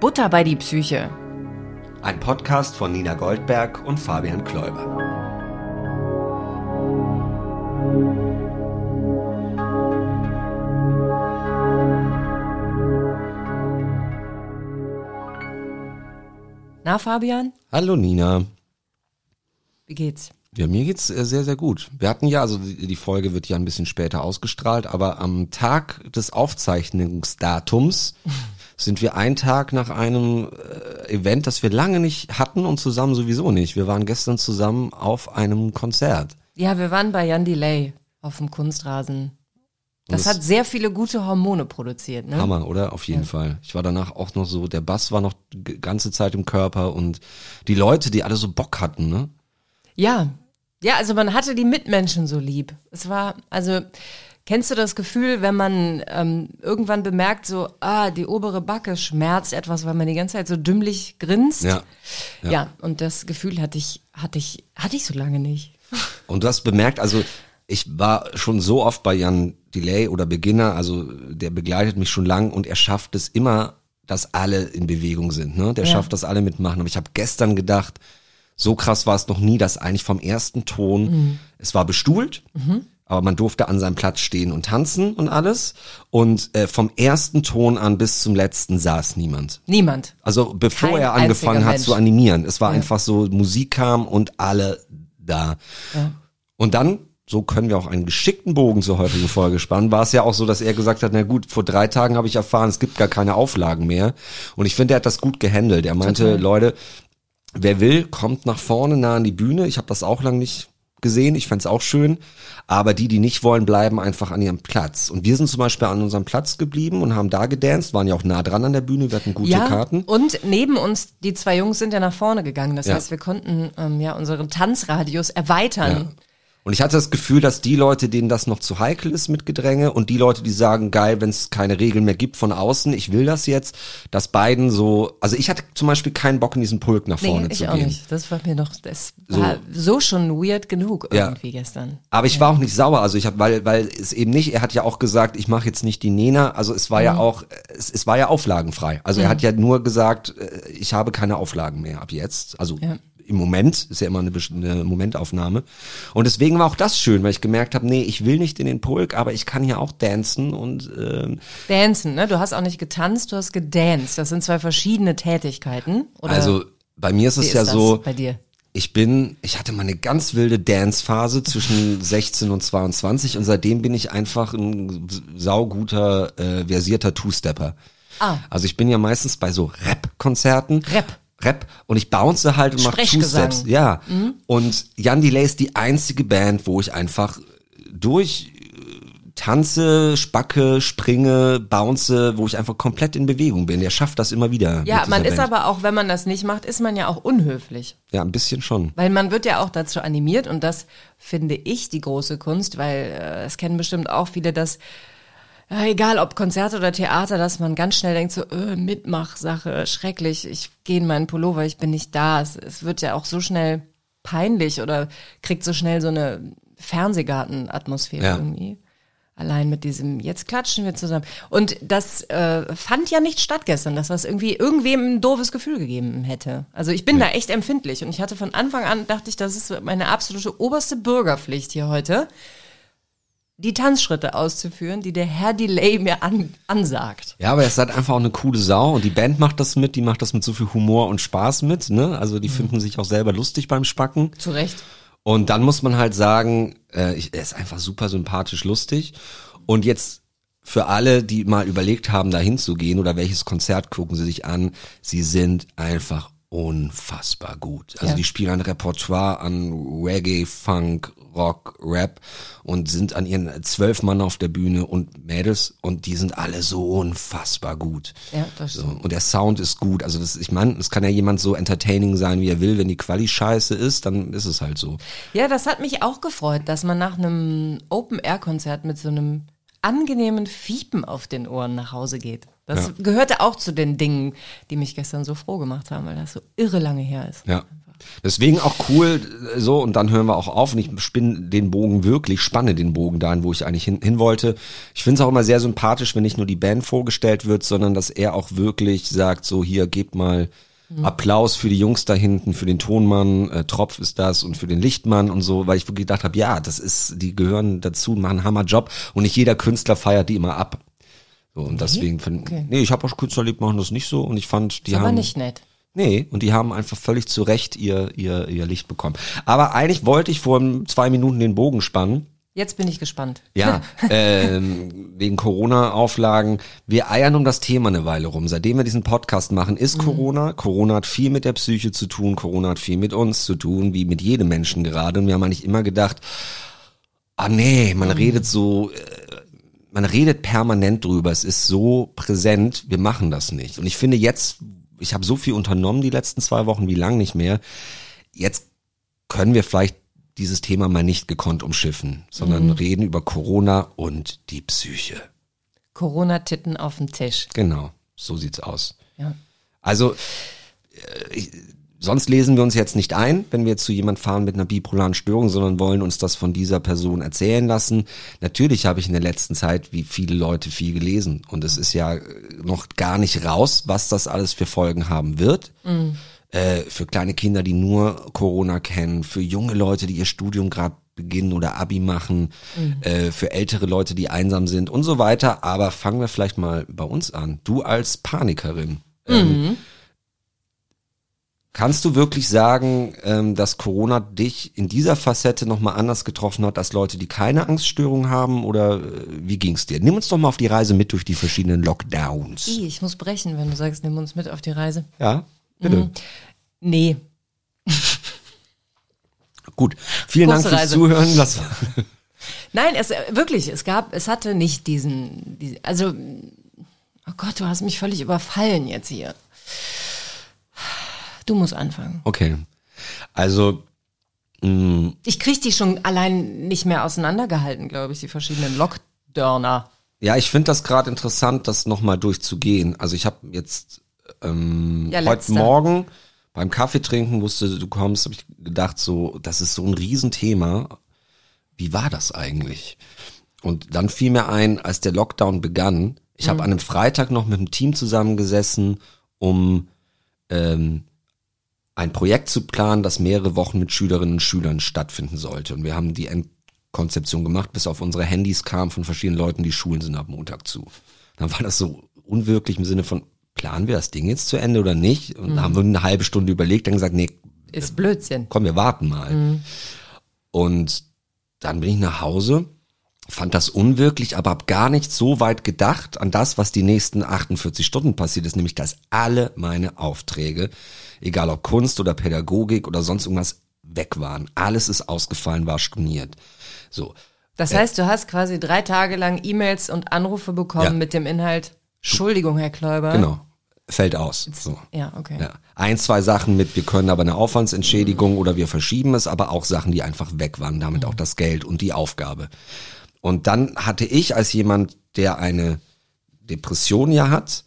Butter bei die Psyche. Ein Podcast von Nina Goldberg und Fabian Kläuber. Na, Fabian, Hallo Nina. wie geht's? Ja, mir geht's äh, sehr, sehr gut. Wir hatten ja, also die die Folge wird ja ein bisschen später ausgestrahlt, aber am Tag des Aufzeichnungsdatums sind wir einen Tag nach einem äh, Event, das wir lange nicht hatten und zusammen sowieso nicht. Wir waren gestern zusammen auf einem Konzert. Ja, wir waren bei Jan Delay auf dem Kunstrasen. Das, das- hat sehr viele gute Hormone produziert, ne? Hammer, oder? Auf jeden Fall. Ich war danach auch noch so, der Bass war noch die ganze Zeit im Körper und die Leute, die alle so Bock hatten, ne? Ja. Ja, also man hatte die Mitmenschen so lieb. Es war, also, kennst du das Gefühl, wenn man ähm, irgendwann bemerkt, so, ah, die obere Backe schmerzt etwas, weil man die ganze Zeit so dümmlich grinst? Ja. Ja, und das Gefühl hatte ich, hatte ich, hatte ich so lange nicht. Und du hast bemerkt, also ich war schon so oft bei Jan Delay oder Beginner, also der begleitet mich schon lang und er schafft es immer, dass alle in Bewegung sind. Ne? Der Ja. schafft, dass alle mitmachen. Aber ich habe gestern gedacht, so krass war es noch nie, dass eigentlich vom ersten Ton, Mhm. es war bestuhlt, aber man durfte an seinem Platz stehen und tanzen und alles. Und äh, vom ersten Ton an bis zum letzten saß niemand. Niemand. Also bevor Kein er angefangen hat zu Mensch. animieren. Es war einfach so, Musik kam und alle da. Und dann, so können wir auch einen geschickten Bogen zur heutigen Folge spannen, war es ja auch so, dass er gesagt hat, na gut, vor drei Tagen habe ich erfahren, es gibt gar keine Auflagen mehr. Und ich finde, er hat das gut gehandelt. Er meinte, Total. Leute, wer will, kommt nach vorne, nah an die Bühne. Ich habe das auch lang nicht gesehen, ich fänd's auch schön. Aber die, die nicht wollen, bleiben einfach an ihrem Platz. Und wir sind zum Beispiel an unserem Platz geblieben und haben da gedanced, waren ja auch nah dran an der Bühne, wir hatten gute ja, Karten. und neben uns, die zwei Jungs sind ja nach vorne gegangen. Das Ja. heißt, wir konnten ähm, ja unseren Tanzradius erweitern. Und ich hatte das Gefühl, dass die Leute, denen das noch zu heikel ist mit Gedränge und die Leute, die sagen, geil, wenn es keine Regeln mehr gibt von außen, ich will das jetzt, dass beiden so, also ich hatte zum Beispiel keinen Bock in diesen Pulk nach vorne Nee, ich zu auch gehen. nicht. Das war mir noch, das war so schon weird genug Ja. irgendwie gestern. Aber ich war auch nicht sauer, also ich habe, weil, weil es eben nicht, er hat ja auch gesagt, ich mache jetzt nicht die Nena, also es war Mhm. ja auch, es, es war ja auflagenfrei. Also er hat ja nur gesagt, äh, ich habe keine Auflagen mehr ab jetzt. Also Ja. Im Moment ist ja immer eine, eine Momentaufnahme. Und deswegen war auch das schön, weil ich gemerkt habe, nee, ich will nicht in den Pulk, aber ich kann hier auch dancen und ähm, Dancen, ne? Du hast auch nicht getanzt, du hast gedanced. Das sind zwei verschiedene Tätigkeiten. Oder also bei mir ist es ist ja das so, bei dir? ich bin, ich hatte mal eine ganz wilde Dance-Phase zwischen 16 und 22 und seitdem bin ich einfach ein sauguter, äh, versierter Two-Stepper. Ah. Also ich bin ja meistens bei so Rap-Konzerten. Rap. Rap und ich bounce halt und mache. Two-Steps. Ja. Und Jan Delay ist die einzige Band, wo ich einfach durch äh, tanze, spacke, springe, bounce, wo ich einfach komplett in Bewegung bin. Der schafft das immer wieder. Ja, man ist Band. aber auch, wenn man das nicht macht, ist man ja auch unhöflich. Ja, ein bisschen schon. Weil man wird ja auch dazu animiert und das finde ich die große Kunst, weil äh, es kennen bestimmt auch viele, dass egal ob Konzert oder Theater, dass man ganz schnell denkt so, äh, Mitmachsache, schrecklich, ich gehe in meinen Pullover, ich bin nicht da. Es, es wird ja auch so schnell peinlich oder kriegt so schnell so eine Fernsehgarten-Atmosphäre Ja. irgendwie. Allein mit diesem, jetzt klatschen wir zusammen. Und das äh, fand ja nicht statt gestern, dass das irgendwie irgendwem ein doofes Gefühl gegeben hätte. Also ich bin da echt empfindlich und ich hatte von Anfang an, dachte ich, das ist meine absolute oberste Bürgerpflicht hier heute, die Tanzschritte auszuführen, die der Herr Delay mir an, ansagt. Ja, aber er ist halt einfach auch eine coole Sau und die Band macht das mit, die macht das mit so viel Humor und Spaß mit, ne? Also die finden sich auch selber lustig beim Spacken. Zu Recht. Und dann muss man halt sagen, äh, ich, er ist einfach super sympathisch lustig. Und jetzt für alle, die mal überlegt haben, da hinzugehen oder welches Konzert gucken sie sich an, sie sind einfach unfassbar gut. Also Ja. die spielen ein Repertoire an Reggae, Funk, Rock, Rap und sind an ihren zwölf Mann auf der Bühne und Mädels und die sind alle so unfassbar gut. Ja, das So, stimmt. und der Sound ist gut. Also das, ich meine, es kann ja jemand so entertaining sein, wie er will. Wenn die Quali scheiße ist, dann ist es halt so. Ja, das hat mich auch gefreut, dass man nach einem Open-Air-Konzert mit so einem angenehmen Fiepen auf den Ohren nach Hause geht. Das Ja. gehörte auch zu den Dingen, die mich gestern so froh gemacht haben, weil das so irre lange her ist. Ja. Deswegen auch cool, so, und dann hören wir auch auf und ich spinne den Bogen wirklich, spanne den Bogen dahin, wo ich eigentlich hin, hin wollte. Ich finde es auch immer sehr sympathisch, wenn nicht nur die Band vorgestellt wird, sondern dass er auch wirklich sagt, so hier, gebt mal Applaus für die Jungs da hinten, für den Tonmann, äh, Tropf ist das und für den Lichtmann und so, weil ich wirklich gedacht habe, ja, das ist, die gehören dazu, machen einen Hammerjob und nicht jeder Künstler feiert die immer ab. So, und deswegen, find, Okay. nee, ich habe auch Künstler lieb, machen das nicht so und ich fand, die Ist haben. aber nicht nett. Nee, und die haben einfach völlig zu Recht ihr, ihr, ihr Licht bekommen. Aber eigentlich wollte ich vor zwei Minuten den Bogen spannen. Jetzt bin ich gespannt. Ja, ähm, wegen Corona-Auflagen. Wir eiern um das Thema eine Weile rum. Seitdem wir diesen Podcast machen, ist Corona. Corona hat viel mit der Psyche zu tun. Corona hat viel mit uns zu tun, wie mit jedem Menschen gerade. Und wir haben eigentlich immer gedacht, ah nee, man redet so, äh, man redet permanent drüber. Es ist so präsent. Wir machen das nicht. Und ich finde jetzt, ich habe so viel unternommen die letzten zwei Wochen, wie lang nicht mehr. Jetzt können wir vielleicht dieses Thema mal nicht gekonnt umschiffen, sondern reden über Corona und die Psyche. Corona-Titten auf dem Tisch. Genau, so sieht's aus. Ja. Also äh, ich, sonst lesen wir uns jetzt nicht ein, wenn wir jetzt zu jemand fahren mit einer bipolaren Störung, sondern wollen uns das von dieser Person erzählen lassen. Natürlich habe ich in der letzten Zeit wie viele Leute viel gelesen und es ist ja äh, noch gar nicht raus, was das alles für Folgen haben wird. Äh, für kleine Kinder, die nur Corona kennen, für junge Leute, die ihr Studium gerade beginnen oder Abi machen, äh, für ältere Leute, die einsam sind und so weiter. Aber fangen wir vielleicht mal bei uns an. Du als Panikerin. Ähm, kannst du wirklich sagen, ähm, dass Corona dich in dieser Facette nochmal anders getroffen hat als Leute, die keine Angststörung haben? Oder äh, wie ging's dir? Nimm uns doch mal auf die Reise mit durch die verschiedenen Lockdowns. Ich muss brechen, wenn du sagst, nimm uns mit auf die Reise. Ja, bitte. Nee. Gut. Vielen Kurze Dank fürs Reise. Zuhören. Lass, Nein, es äh, wirklich, es gab, es hatte nicht diesen, diesen also, oh Gott, du hast mich völlig überfallen jetzt hier. Du musst anfangen. okay. Also, mh, Ich krieg die schon allein nicht mehr auseinandergehalten, glaube ich, die verschiedenen Lockdowner. ja, ich finde das gerade interessant, das nochmal durchzugehen. Also ich habe jetzt ähm, Ja, heute. Morgen beim Kaffee trinken, wusste du kommst, habe ich gedacht, so, das ist so ein Riesenthema. Wie war das eigentlich? Und dann fiel mir ein, als der Lockdown begann, ich habe an einem Freitag noch mit dem Team zusammengesessen, um ähm, ein Projekt zu planen, das mehrere Wochen mit Schülerinnen und Schülern stattfinden sollte. Und wir haben die Endkonzeption gemacht, bis auf unsere Handys kam von verschiedenen Leuten, die Schulen sind ab Montag zu. Dann war das so unwirklich im Sinne von, planen wir das Ding jetzt zu Ende oder nicht? Und da haben wir eine halbe Stunde überlegt, dann gesagt, nee, Ist Blödsinn. komm, wir warten mal. Und dann bin ich nach Hause, fand das unwirklich, aber hab gar nicht so weit gedacht an das, was die nächsten 48 Stunden passiert ist, nämlich dass alle meine Aufträge, egal ob Kunst oder Pädagogik oder sonst irgendwas, weg waren. Alles ist ausgefallen, war storniert. So. Das heißt, du hast quasi drei Tage lang E-Mails und Anrufe bekommen Ja. mit dem Inhalt, Entschuldigung, Herr Kläuber. Genau. Fällt aus. So. Ja, okay. Ja. Ein, zwei Sachen mit, wir können aber eine Aufwandsentschädigung oder wir verschieben es, aber auch Sachen, die einfach weg waren, damit auch das Geld und die Aufgabe. Und dann hatte ich als jemand, der eine Depression ja hat,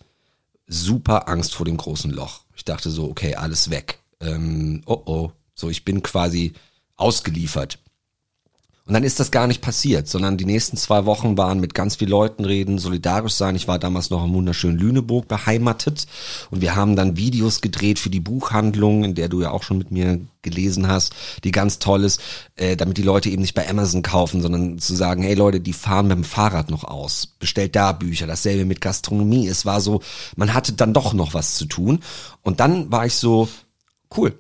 super Angst vor dem großen Loch. Ich dachte so, okay, alles weg. Ähm, oh oh, so ich bin quasi ausgeliefert. Und dann ist das gar nicht passiert, sondern die nächsten zwei Wochen waren mit ganz vielen Leuten reden, solidarisch sein. Ich war damals noch im wunderschönen Lüneburg beheimatet und wir haben dann Videos gedreht für die Buchhandlung, in der du ja auch schon mit mir gelesen hast, die ganz toll ist, äh, damit die Leute eben nicht bei Amazon kaufen, sondern zu sagen, hey Leute, die fahren mit dem Fahrrad noch aus, bestellt da Bücher, dasselbe mit Gastronomie. Es war so, man hatte dann doch noch was zu tun. Und dann war ich so, cool,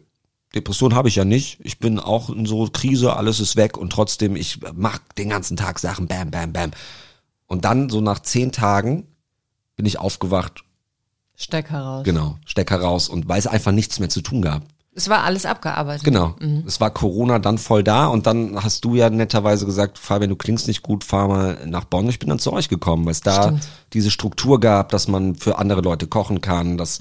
Depression habe ich ja nicht. Ich bin auch in so Krise, alles ist weg und trotzdem, ich mach den ganzen Tag Sachen, bam, bam, bam. Und dann so nach zehn Tagen bin ich aufgewacht, Steck heraus. genau, Stecker raus und weil es einfach nichts mehr zu tun gab. Es war alles abgearbeitet. Genau. Es war Corona dann voll da und dann hast du ja netterweise gesagt, Fabian, du klingst nicht gut, fahr mal nach Bonn. Ich bin dann zu euch gekommen, weil es da Stimmt. diese Struktur gab, dass man für andere Leute kochen kann, dass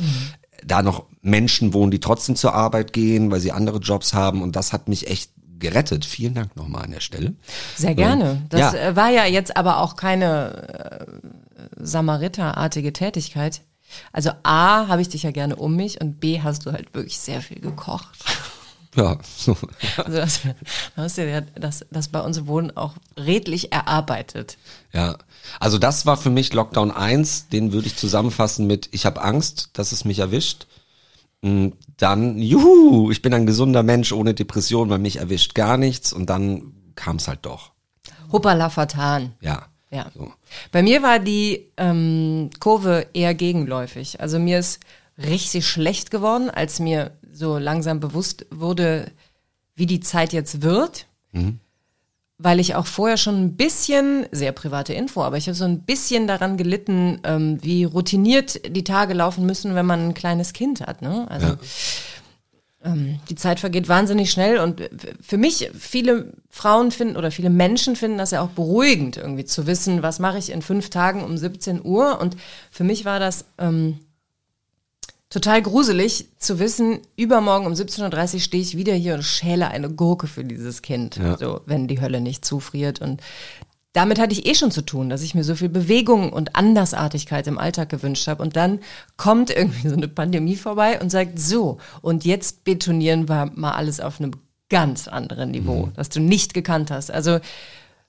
da noch Menschen wohnen, die trotzdem zur Arbeit gehen, weil sie andere Jobs haben und das hat mich echt gerettet. Vielen Dank nochmal an der Stelle. Sehr gerne. Das Ja. äh, war ja jetzt aber auch keine äh, Samariterartige Tätigkeit. Also A, habe ich dich ja gerne um mich und B, hast du halt wirklich sehr viel gekocht. Ja, so. Also das, dir das, das bei uns Wohnen auch redlich erarbeitet. Ja, also das war für mich Lockdown 1, den würde ich zusammenfassen mit, ich habe Angst, dass es mich erwischt. Mm, Dann, juhu, ich bin ein gesunder Mensch ohne Depression, weil mich erwischt gar nichts und dann kam es halt doch. Hoppala vertan. Ja. Ja. So. Bei mir war die ähm, Kurve eher gegenläufig. Also mir ist richtig schlecht geworden, als mir so langsam bewusst wurde, wie die Zeit jetzt wird. Weil ich auch vorher schon ein bisschen, sehr private Info, aber ich habe so ein bisschen daran gelitten, ähm, wie routiniert die Tage laufen müssen, wenn man ein kleines Kind hat. Ne? Also Ja. ähm, die Zeit vergeht wahnsinnig schnell und für mich, viele Frauen finden oder viele Menschen finden das ja auch beruhigend, irgendwie zu wissen, was mache ich in fünf Tagen um 17 Uhr. Und für mich war das ähm, total gruselig zu wissen, übermorgen um 17.30 Uhr stehe ich wieder hier und schäle eine Gurke für dieses Kind, Ja. so, wenn die Hölle nicht zufriert. Und damit hatte ich eh schon zu tun, dass ich mir so viel Bewegung und Andersartigkeit im Alltag gewünscht habe. Und dann kommt irgendwie so eine Pandemie vorbei und sagt, so, und jetzt betonieren wir mal alles auf einem ganz anderen Niveau, das du nicht gekannt hast. Also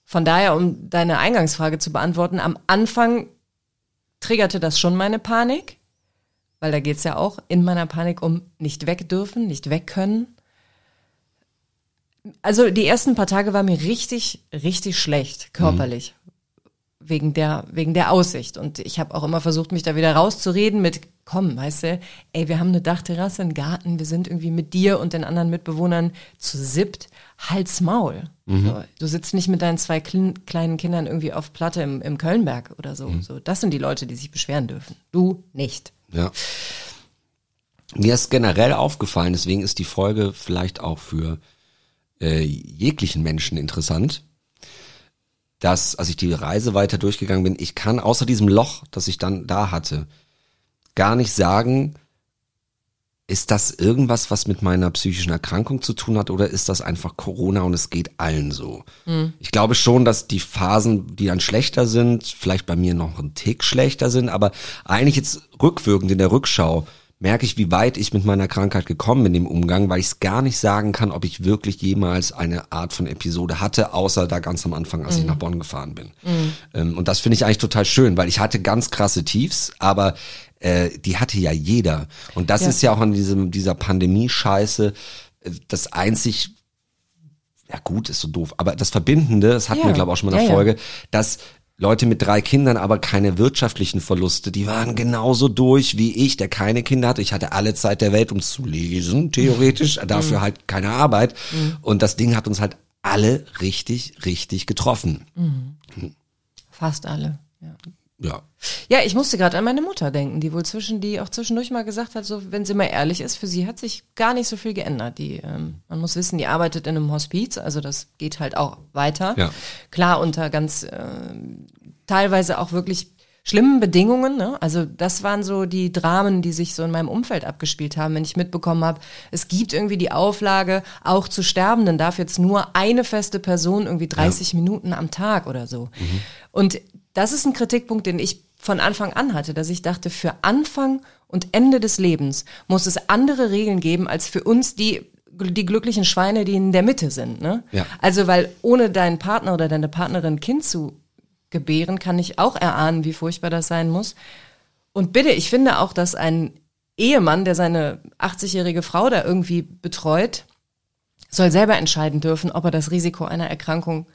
von daher, um deine Eingangsfrage zu beantworten, am Anfang triggerte das schon meine Panik, weil da geht's ja auch in meiner Panik um nicht weg dürfen, nicht weg können. Also die ersten paar Tage war mir richtig, richtig schlecht, körperlich. Wegen der, wegen der Aussicht. Und ich habe auch immer versucht, mich da wieder rauszureden mit, komm, weißt du, ey, wir haben eine Dachterrasse, einen Garten, wir sind irgendwie mit dir und den anderen Mitbewohnern zu siebt, Hals Maul. So, du sitzt nicht mit deinen zwei kleinen Kindern irgendwie auf Platte im, im Kölnberg oder so. so. Das sind die Leute, die sich beschweren dürfen. Du nicht. Ja. Mir ist generell aufgefallen, deswegen ist die Folge vielleicht auch für äh, jeglichen Menschen interessant, dass, als ich die Reise weiter durchgegangen bin, ich kann außer diesem Loch, das ich dann da hatte, gar nicht sagen, ist das irgendwas, was mit meiner psychischen Erkrankung zu tun hat oder ist das einfach Corona und es geht allen so? Ich glaube schon, dass die Phasen, die dann schlechter sind, vielleicht bei mir noch ein Tick schlechter sind, aber eigentlich jetzt rückwirkend in der Rückschau merke ich, wie weit ich mit meiner Krankheit gekommen bin im Umgang, weil ich es gar nicht sagen kann, ob ich wirklich jemals eine Art von Episode hatte, außer da ganz am Anfang, als ich nach Bonn gefahren bin. Ähm, und das finde ich eigentlich total schön, weil ich hatte ganz krasse Tiefs, aber äh, die hatte ja jeder. Und das Ja. ist ja auch an diesem, dieser Pandemie-Scheiße äh, das einzig ja gut, ist so doof, aber das Verbindende, das hatten Ja. wir glaube ich auch schon mal in der Ja. Folge, dass Leute mit drei Kindern aber keine wirtschaftlichen Verluste, die waren genauso durch wie ich, der keine Kinder hatte. Ich hatte alle Zeit der Welt, um zu lesen, theoretisch, Mhm. dafür halt keine Arbeit. Und das Ding hat uns halt alle richtig, richtig getroffen. Fast alle. Ja. Ja. Ja, ich musste gerade an meine Mutter denken, die wohl zwischen, die auch zwischendurch mal gesagt hat, so wenn sie mal ehrlich ist, für sie hat sich gar nicht so viel geändert. Die, ähm, man muss wissen, die arbeitet in einem Hospiz, also das geht halt auch weiter. Ja. Klar unter ganz ähm, teilweise auch wirklich schlimmen Bedingungen. Ne? Also das waren so die Dramen, die sich so in meinem Umfeld abgespielt haben, wenn ich mitbekommen habe, es gibt irgendwie die Auflage, auch zu Sterbenden darf jetzt nur eine feste Person irgendwie 30 Minuten am Tag oder so. Und das ist ein Kritikpunkt, den ich von Anfang an hatte, dass ich dachte, für Anfang und Ende des Lebens muss es andere Regeln geben als für uns, die die glücklichen Schweine, die in der Mitte sind. Ne? Ja. Also, weil ohne deinen Partner oder deine Partnerin ein Kind zu gebären, kann ich auch erahnen, wie furchtbar das sein muss. Und bitte, ich finde auch, dass ein Ehemann, der seine 80-jährige Frau da irgendwie betreut, soll selber entscheiden dürfen, ob er das Risiko einer Erkrankung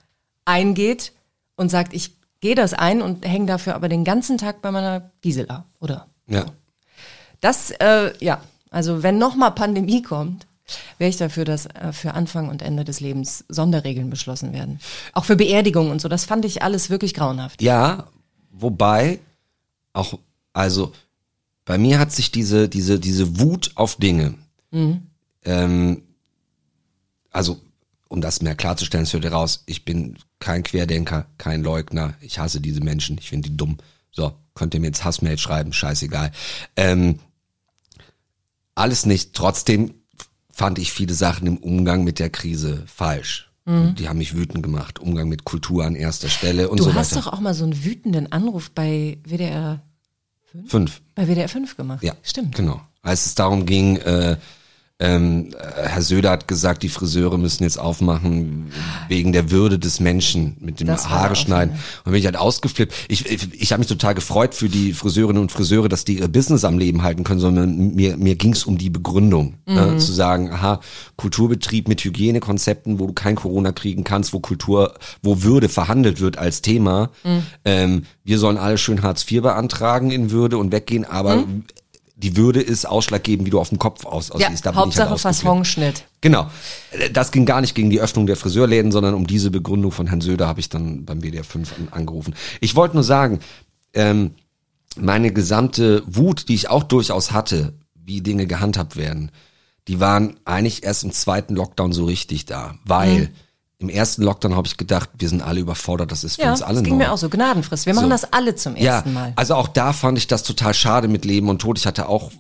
eingeht und sagt, ich gehe das ein und hänge dafür aber den ganzen Tag bei meiner Gisela, oder? Ja. Das, äh, ja, also wenn nochmal Pandemie kommt, wäre ich dafür, dass äh, für Anfang und Ende des Lebens Sonderregeln beschlossen werden. Auch für Beerdigungen und so, das fand ich alles wirklich grauenhaft. Ja, wobei auch, also bei mir hat sich diese, diese, diese Wut auf Dinge, ähm, also um das mehr klarzustellen, es hört ihr raus, ich bin kein Querdenker, kein Leugner, ich hasse diese Menschen, ich finde die dumm. So, könnt ihr mir jetzt Hassmail schreiben, scheißegal. Ähm, alles nicht, trotzdem fand ich viele Sachen im Umgang mit der Krise falsch. Die haben mich wütend gemacht. Umgang mit Kultur an erster Stelle und Du so hast weiter. doch auch mal so einen wütenden Anruf bei WDR, Fünf. bei WDR 5 gemacht. Ja, Stimmt. Genau. Als es darum ging, äh, ähm, Herr Söder hat gesagt, die Friseure müssen jetzt aufmachen wegen der Würde des Menschen mit dem Das Haare schneiden. Und bin ich halt ausgeflippt. Ich, ich, ich habe mich total gefreut für die Friseurinnen und Friseure, dass die ihr Business am Leben halten können, sondern mir, mir ging es um die Begründung. Mhm. Ne? Zu sagen, aha, Kulturbetrieb mit Hygienekonzepten, wo du kein Corona kriegen kannst, wo Kultur, wo Würde verhandelt wird als Thema. Mhm. Ähm, wir sollen alle schön Hartz IV beantragen in Würde und weggehen, aber die Würde ist ausschlaggebend, wie du auf dem Kopf aus. Ja, aussiehst. Ich Hauptsache halt. Fassonschnitt. Genau. Das ging gar nicht gegen die Öffnung der Friseurläden, sondern um diese Begründung von Herrn Söder habe ich dann beim WDR 5 an, angerufen. Ich wollte nur sagen, ähm, meine gesamte Wut, die ich auch durchaus hatte, wie Dinge gehandhabt werden, die waren eigentlich erst im zweiten Lockdown so richtig da, weil Mhm. Im ersten Lockdown habe ich gedacht, wir sind alle überfordert, das ist für Ja, uns alle das ging neu. mir auch so. Gnadenfrist. Wir machen So. das alle zum ersten Mal. Also auch da fand ich das total schade mit Leben und Tod. Ich hatte auch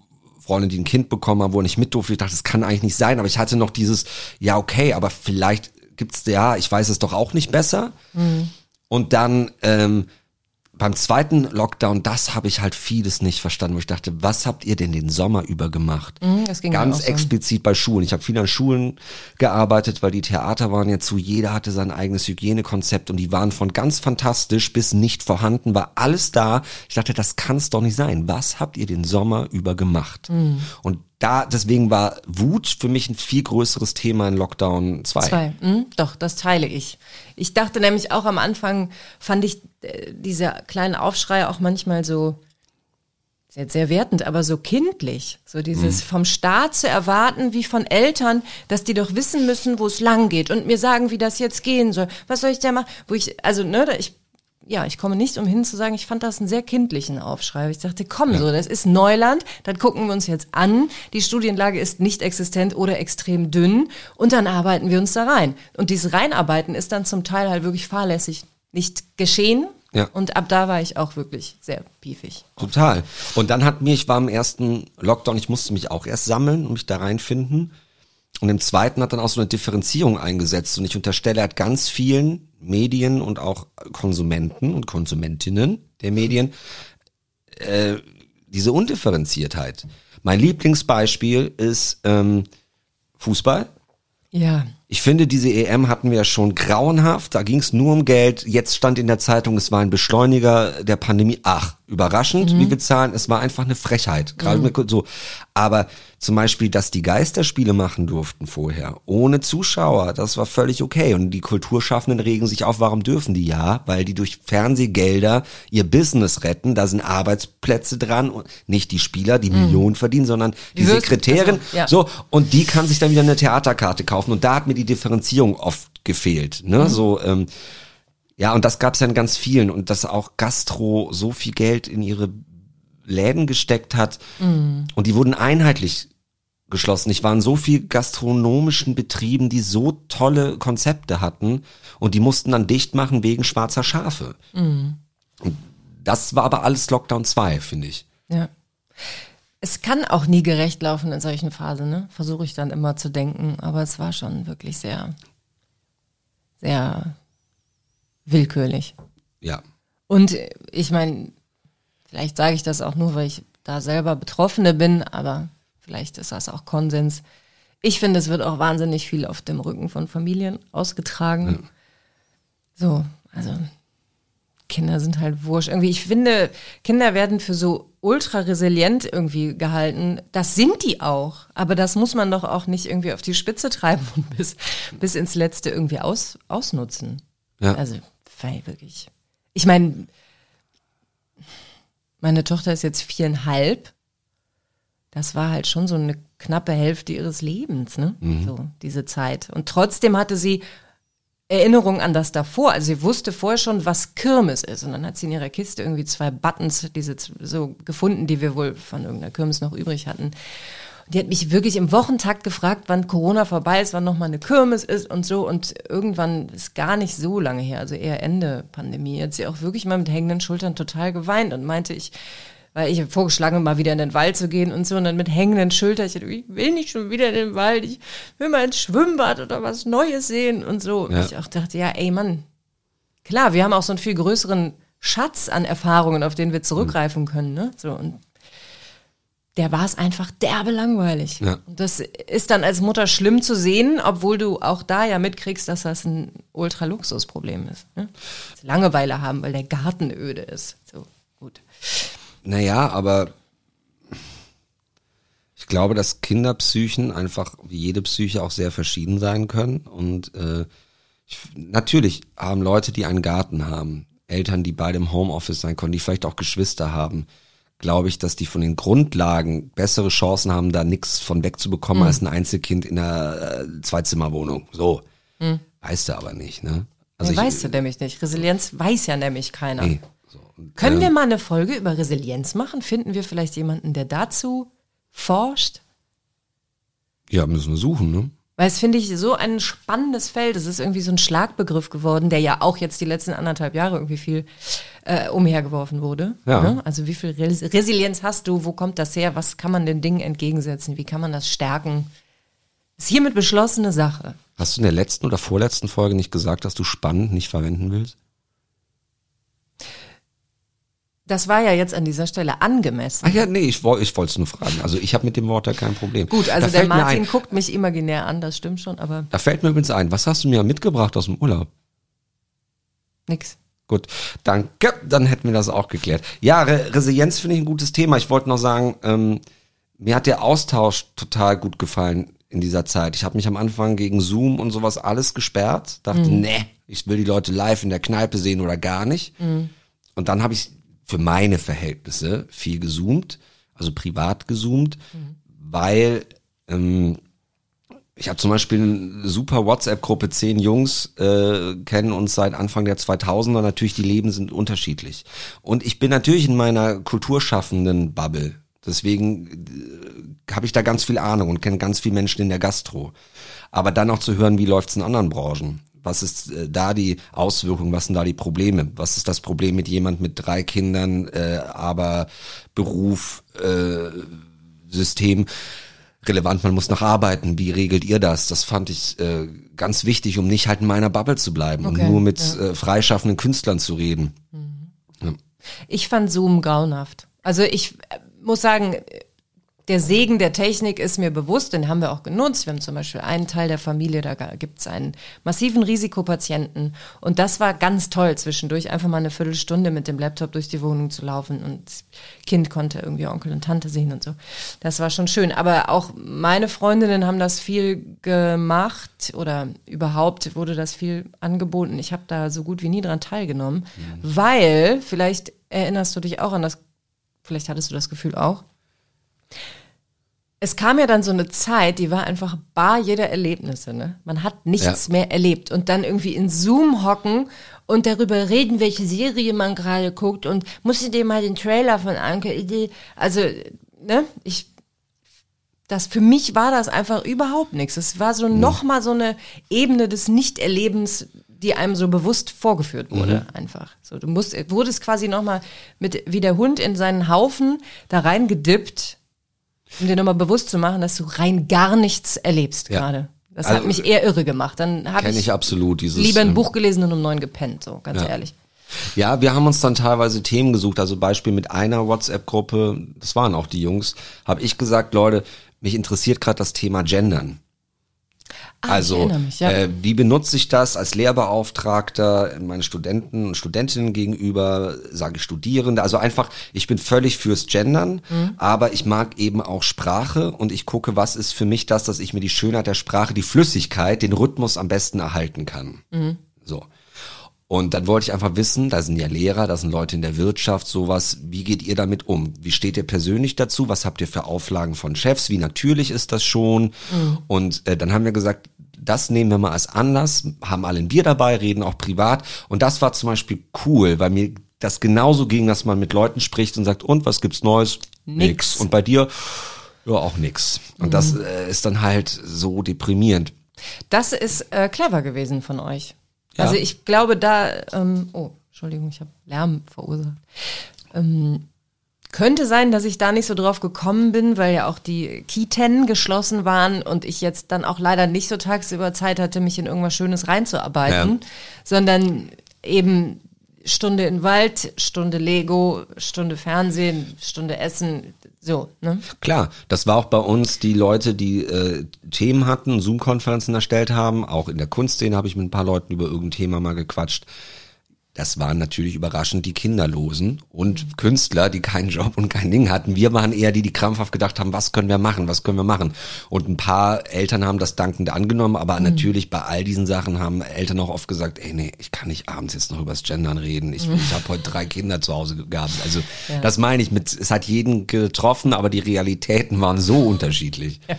Freunde, die ein Kind bekommen haben, wo ich nicht mit durfte. Ich dachte, das kann eigentlich nicht sein. Aber ich hatte noch dieses, ja, okay, aber vielleicht gibt's, ja, ich weiß es doch auch nicht besser. Mhm. Und dann ähm, beim zweiten Lockdown, das habe ich halt vieles nicht verstanden, wo ich dachte, was habt ihr denn den Sommer über gemacht? Mhm, das ging Ganz so. explizit bei Schulen. Ich habe viel an Schulen gearbeitet, weil die Theater waren ja zu, jeder hatte sein eigenes Hygienekonzept und die waren von ganz fantastisch bis nicht vorhanden, war alles da. Ich dachte, das kann's doch nicht sein. Was habt ihr den Sommer über gemacht? Mhm. Und da, deswegen war Wut für mich ein viel größeres Thema in Lockdown 2. Zwei. Hm, doch, das teile ich. Ich dachte nämlich auch am Anfang, fand ich äh, diese kleinen Aufschrei auch manchmal so, jetzt sehr wertend, aber so kindlich. So dieses Mhm. vom Staat zu erwarten, wie von Eltern, dass die doch wissen müssen, wo es lang geht und mir sagen, wie das jetzt gehen soll. Was soll ich da machen? Wo ich, also, ne, ich, ja, ich komme nicht umhin zu sagen, ich fand das einen sehr kindlichen Aufschrei. Ich dachte, komm so, das ist Neuland, das gucken wir uns jetzt an. Die Studienlage ist nicht existent oder extrem dünn und dann arbeiten wir uns da rein. Und dieses Reinarbeiten ist dann zum Teil halt wirklich fahrlässig nicht geschehen. Ja. Und ab da war ich auch wirklich sehr piefig. Total. Und dann hat mir, ich war im ersten Lockdown, ich musste mich auch erst sammeln und mich da reinfinden. Und im zweiten hat dann auch so eine Differenzierung eingesetzt. Und ich unterstelle, er hat ganz vielen Medien und auch Konsumenten und Konsumentinnen der Medien äh, diese Undifferenziertheit. Mein Lieblingsbeispiel ist ähm, Fußball. Ja. Ich finde, diese EM hatten wir ja schon grauenhaft. Da ging es nur um Geld. Jetzt stand in der Zeitung, es war ein Beschleuniger der Pandemie. Ach, überraschend, wie wir zahlen. Es war einfach eine Frechheit. Gerade mit so. Aber zum Beispiel, dass die Geisterspiele machen durften vorher, ohne Zuschauer, das war völlig okay. Und die Kulturschaffenden regen sich auf, warum dürfen die? Ja, weil die durch Fernsehgelder ihr Business retten. Da sind Arbeitsplätze dran und nicht die Spieler, die Millionen verdienen, sondern die, Die Sekretärin. also, ja. So, und die kann sich dann wieder eine Theaterkarte kaufen. Und da hat mir die Differenzierung oft gefehlt. Ne? Mhm. So, ähm, ja, und das gab es ja in ganz vielen. Und dass auch Gastro so viel Geld in ihre Läden gesteckt hat. Mhm. Und die wurden einheitlich geschlossen. Ich war in so viel gastronomischen Betrieben, die so tolle Konzepte hatten. Und die mussten dann dicht machen wegen schwarzer Schafe. Mhm. Das war aber alles Lockdown 2, finde ich. Ja. Es kann auch nie gerecht laufen in solchen Phasen, ne? Versuche ich dann immer zu denken. Aber es war schon wirklich sehr, sehr willkürlich. Ja. Und ich meine, vielleicht sage ich das auch nur, weil ich da selber Betroffene bin, aber vielleicht ist das auch Konsens. Ich finde, es wird auch wahnsinnig viel auf dem Rücken von Familien ausgetragen. So, also Kinder sind halt wurscht. Irgendwie, ich finde, Kinder werden für so ultra resilient irgendwie gehalten. Das sind die auch. Aber das muss man doch auch nicht irgendwie auf die Spitze treiben und bis, bis ins Letzte irgendwie aus, ausnutzen. Ja. Also, weil wirklich. Ich meine, meine Tochter ist jetzt viereinhalb. Das war halt schon so eine knappe Hälfte ihres Lebens, ne? So, diese Zeit. Und trotzdem hatte sie Erinnerung an das davor. Also sie wusste vorher schon, was Kirmes ist. Und dann hat sie in ihrer Kiste irgendwie zwei Buttons, diese so gefunden, die wir wohl von irgendeiner Kirmes noch übrig hatten. Und die hat mich wirklich im Wochentakt gefragt, wann Corona vorbei ist, wann nochmal eine Kirmes ist und so. Und irgendwann ist gar nicht so lange her, also eher Ende Pandemie, hat sie auch wirklich mal mit hängenden Schultern total geweint und meinte, ich, weil ich habe vorgeschlagen, mal wieder in den Wald zu gehen und so, und dann mit hängenden Schultern, ich, will nicht schon wieder in den Wald, ich will mal ins Schwimmbad oder was Neues sehen und so. Und Ja. ich auch dachte, ja, ey Mann, klar, wir haben auch so einen viel größeren Schatz an Erfahrungen, auf den wir zurückgreifen können, ne? So und der war es einfach derbe langweilig. Ja. Und das ist dann als Mutter schlimm zu sehen, obwohl du auch da ja mitkriegst, dass das ein Ultraluxusproblem ist. Ne? Langeweile haben, weil der Garten öde ist. So, gut. Naja, aber ich glaube, dass Kinderpsychen einfach wie jede Psyche auch sehr verschieden sein können. Und äh, ich, natürlich haben Leute, die einen Garten haben, Eltern, die beide im Homeoffice sein können, die vielleicht auch Geschwister haben, glaube ich, dass die von den Grundlagen bessere Chancen haben, da nichts von wegzubekommen Mhm. als ein Einzelkind in einer äh, Zweizimmerwohnung. So. Weißt du aber nicht, ne? Also ich- weißt du nämlich nicht. Resilienz weiß ja nämlich keiner. Nee. Können ähm, wir mal eine Folge über Resilienz machen? Finden wir vielleicht jemanden, der dazu forscht? Ja, müssen wir suchen, ne? Weil es finde ich so ein spannendes Feld. Es ist irgendwie so ein Schlagbegriff geworden, der ja auch jetzt die letzten anderthalb Jahre irgendwie viel äh, umhergeworfen wurde. Ja. Ne? Also wie viel Res Resilienz hast du? Wo kommt das her? Was kann man den Dingen entgegensetzen? Wie kann man das stärken? Ist hiermit beschlossene Sache. Hast du in der letzten oder vorletzten Folge nicht gesagt, dass du spannend nicht verwenden willst? Das war ja jetzt an dieser Stelle angemessen. Ach ja, nee, ich, woll- ich wollte es nur fragen. Also ich habe mit dem Wort da kein Problem. Gut, also da der Martin guckt mich imaginär an, das stimmt schon, aber Da fällt mir übrigens ein, was hast du mir mitgebracht aus dem Urlaub? nix. Gut, danke, dann hätten wir das auch geklärt. Ja, Re Resilienz finde ich ein gutes Thema. Ich wollte noch sagen, ähm, mir hat der Austausch total gut gefallen in dieser Zeit. Ich habe mich am Anfang gegen Zoom und sowas alles gesperrt. Dachte, nee, ich will die Leute live in der Kneipe sehen oder gar nicht. Und dann habe ich für meine Verhältnisse viel gezoomt, also privat gezoomt, weil ähm, ich habe zum Beispiel eine super WhatsApp-Gruppe, zehn Jungs äh, kennen uns seit Anfang der 2000er. Natürlich, die Leben sind unterschiedlich. Und ich bin natürlich in meiner kulturschaffenden Bubble. Deswegen äh, habe ich da ganz viel Ahnung und kenne ganz viele Menschen in der Gastro. Aber dann auch zu hören, wie läuft's in anderen Branchen? Was ist äh, da die Auswirkung? Was sind da die Probleme? Was ist das Problem mit jemand mit drei Kindern, äh, aber Beruf, äh, System relevant, man muss noch arbeiten. Wie regelt ihr das? Das fand ich äh, ganz wichtig, um nicht halt in meiner Bubble zu bleiben Okay, und nur mit äh, freischaffenden Künstlern zu reden. Ich fand Zoom grauenhaft. Also ich äh, muss sagen, der Segen der Technik ist mir bewusst, den haben wir auch genutzt. Wir haben zum Beispiel einen Teil der Familie, da gibt es einen massiven Risikopatienten. Und das war ganz toll, zwischendurch einfach mal eine Viertelstunde mit dem Laptop durch die Wohnung zu laufen und Kind konnte irgendwie Onkel und Tante sehen und so. Das war schon schön. Aber auch meine Freundinnen haben das viel gemacht oder überhaupt wurde das viel angeboten. Ich habe da so gut wie nie dran teilgenommen, weil, vielleicht erinnerst du dich auch an das, vielleicht hattest du das Gefühl auch, es kam ja dann so eine Zeit, die war einfach bar jeder Erlebnisse. Ne? Man hat nichts Ja. mehr erlebt und dann irgendwie in Zoom hocken und darüber reden, welche Serie man gerade guckt und musst du dir mal den Trailer von angucken. Also, ne, ich, das für mich war das einfach überhaupt nichts. Es war so noch mal so eine Ebene des Nichterlebens, die einem so bewusst vorgeführt wurde, einfach. So, du musst, wurdest quasi noch mal mit wie der Hund in seinen Haufen da reingedippt um dir nochmal bewusst zu machen, dass du rein gar nichts erlebst Ja. gerade. Das Also, hat mich eher irre gemacht. Dann habe ich, ich absolut dieses. lieber ein ähm, Buch gelesen und um neun gepennt, so ganz Ja. ehrlich. Ja, wir haben uns dann teilweise Themen gesucht. Also Beispiel mit einer WhatsApp-Gruppe, das waren auch die Jungs, habe ich gesagt, Leute, mich interessiert gerade das Thema Gendern. Ah, ich also, mich, ja. äh, wie benutze ich das als Lehrbeauftragter meinen Studenten und Studentinnen gegenüber, sage ich Studierende. Also einfach, ich bin völlig fürs Gendern, Mhm. aber ich mag eben auch Sprache und ich gucke, was ist für mich das, dass ich mir die Schönheit der Sprache, die Flüssigkeit, den Rhythmus am besten erhalten kann. Mhm. So. Und dann wollte ich einfach wissen, da sind ja Lehrer, da sind Leute in der Wirtschaft, sowas, wie geht ihr damit um? Wie steht ihr persönlich dazu? Was habt ihr für Auflagen von Chefs? Wie natürlich ist das schon? Und äh, dann haben wir gesagt, das nehmen wir mal als Anlass, haben alle ein Bier dabei, reden auch privat. Und das war zum Beispiel cool, weil mir das genauso ging, dass man mit Leuten spricht und sagt, und was gibt's Neues? Nix. Und bei dir? Ja, auch nix. Und das äh, ist dann halt so deprimierend. Das ist äh, clever gewesen von euch. Ja. Also ich glaube da, ähm, oh, Entschuldigung, ich habe Lärm verursacht. Ähm, könnte sein, dass ich da nicht so drauf gekommen bin, weil ja auch die Kiten geschlossen waren und ich jetzt dann auch leider nicht so tagsüber Zeit hatte, mich in irgendwas Schönes reinzuarbeiten, Ja. sondern eben Stunde in Wald, Stunde Lego, Stunde Fernsehen, Stunde Essen, So, ne? Klar, das war auch bei uns die Leute, die äh, Themen hatten, Zoom-Konferenzen erstellt haben. Auch in der Kunstszene habe ich mit ein paar Leuten über irgendein Thema mal gequatscht. Das waren natürlich überraschend die Kinderlosen und Künstler, die keinen Job und kein Ding hatten. Wir waren eher die, die krampfhaft gedacht haben, was können wir machen, was können wir machen. Und ein paar Eltern haben das dankend angenommen, aber mhm. natürlich bei all diesen Sachen haben Eltern auch oft gesagt, ey nee, ich kann nicht abends jetzt noch übers Gendern reden. Ich, mhm. ich habe heute drei Kinder zu Hause gehabt. Also ja. das meine ich mit, es hat jeden getroffen, aber die Realitäten waren so unterschiedlich. Ja,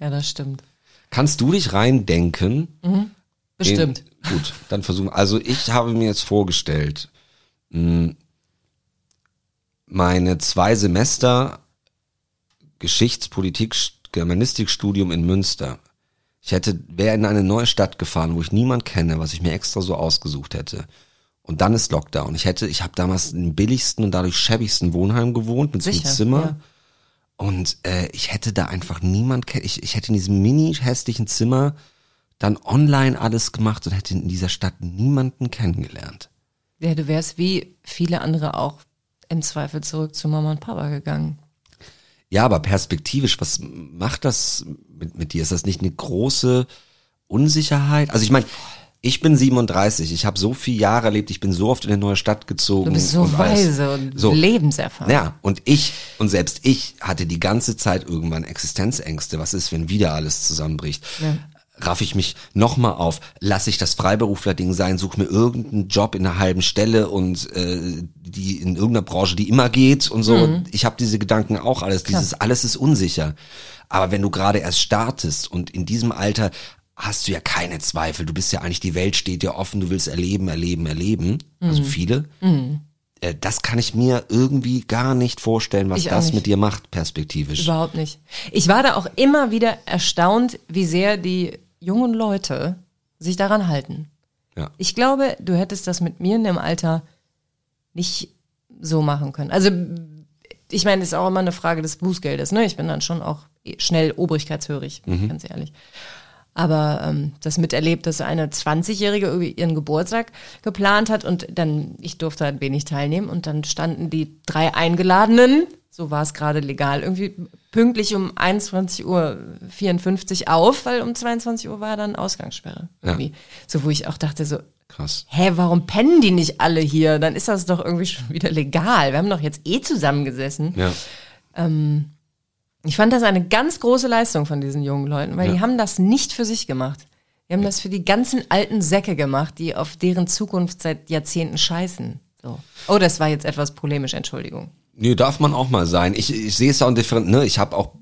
ja das stimmt. Kannst du dich reindenken? Mhm. Bestimmt. Gut, dann versuchen. Also ich habe mir jetzt vorgestellt, hm, meine zwei Semester Geschichtspolitik, Germanistikstudium in Münster. Ich hätte, wäre in eine neue Stadt gefahren, wo ich niemand kenne, was ich mir extra so ausgesucht hätte. Und dann ist Lockdown. Ich hätte, ich habe damals im billigsten und dadurch schäbigsten Wohnheim gewohnt mit Sicher, so einem Zimmer. Ja. Und äh, ich hätte da einfach niemand, ich, ich hätte in diesem mini hässlichen Zimmer dann online alles gemacht und hätte in dieser Stadt niemanden kennengelernt. Ja, du wärst wie viele andere auch im Zweifel zurück zu Mama und Papa gegangen. Ja, aber perspektivisch, was macht das mit, mit dir? Ist das nicht eine große Unsicherheit? Also ich meine, ich bin 37, ich habe so viele Jahre erlebt, ich bin so oft in eine neue Stadt gezogen. Du bist so und weise und so. lebenserfahren. Ja, und ich, und selbst ich hatte die ganze Zeit irgendwann Existenzängste. Was ist, wenn wieder alles zusammenbricht? Ja raff ich mich nochmal auf, lasse ich das Freiberufler-Ding sein, suche mir irgendeinen Job in einer halben Stelle und äh, die in irgendeiner Branche, die immer geht und so. Mhm. Ich habe diese Gedanken auch alles. Klar. Dieses alles ist unsicher. Aber wenn du gerade erst startest und in diesem Alter hast du ja keine Zweifel. Du bist ja eigentlich, die Welt steht dir offen, du willst erleben, erleben, erleben. Also mhm. Also viele. Mhm. Äh, das kann ich mir irgendwie gar nicht vorstellen, was das mit dir macht, perspektivisch. Überhaupt nicht. Ich war da auch immer wieder erstaunt, wie sehr die jungen Leute sich daran halten. Ja. Ich glaube, du hättest das mit mir in dem Alter nicht so machen können. Also ich meine, es ist auch immer eine Frage des Bußgeldes. Ne? Ich bin dann schon auch schnell obrigkeitshörig, mhm. ganz ehrlich. Aber ähm, das miterlebt, dass eine 20-Jährige irgendwie ihren Geburtstag geplant hat und dann, ich durfte halt wenig teilnehmen und dann standen die drei Eingeladenen so war es gerade legal, irgendwie pünktlich um 21.54 Uhr auf, weil um 22 Uhr war dann Ausgangssperre. Ja. So, wo ich auch dachte so, Krass. Hä, warum pennen die nicht alle hier? Dann ist das doch irgendwie schon wieder legal. Wir haben doch jetzt eh zusammengesessen. Ja. Ähm, ich fand das eine ganz große Leistung von diesen jungen Leuten, weil ja. die haben das nicht für sich gemacht. Die haben ja. das für die ganzen alten Säcke gemacht, die auf deren Zukunft seit Jahrzehnten scheißen. So. Oh, das war jetzt etwas polemisch, Entschuldigung. Nee, darf man auch mal sein. Ich, ich sehe es auch different, ne? Ich habe auch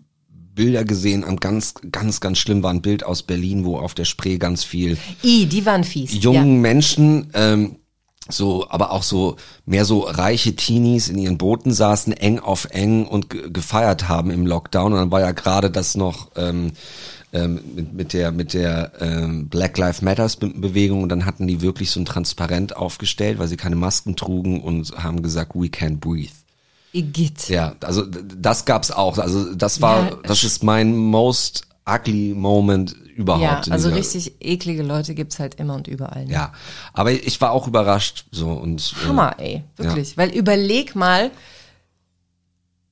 Bilder gesehen, am ganz, ganz, ganz schlimm war ein Bild aus Berlin, wo auf der Spree ganz viel I, die waren fies. jungen ja. Menschen, ähm, so, aber auch so mehr so reiche Teenies in ihren Booten saßen, eng auf eng und gefeiert haben im Lockdown. Und dann war ja gerade das noch ähm, ähm, mit, mit der mit der ähm, Black Lives Matters Bewegung und dann hatten die wirklich so ein Transparent aufgestellt, weil sie keine Masken trugen und haben gesagt, we can't breathe. Igitt. Ja, also das gab's auch. Also das war, ja, das ist mein most ugly Moment überhaupt. Ja, also richtig eklige Leute gibt's halt immer und überall. Ne? Ja, aber ich war auch überrascht so und äh, Hammer, ey, wirklich, ja. weil überleg mal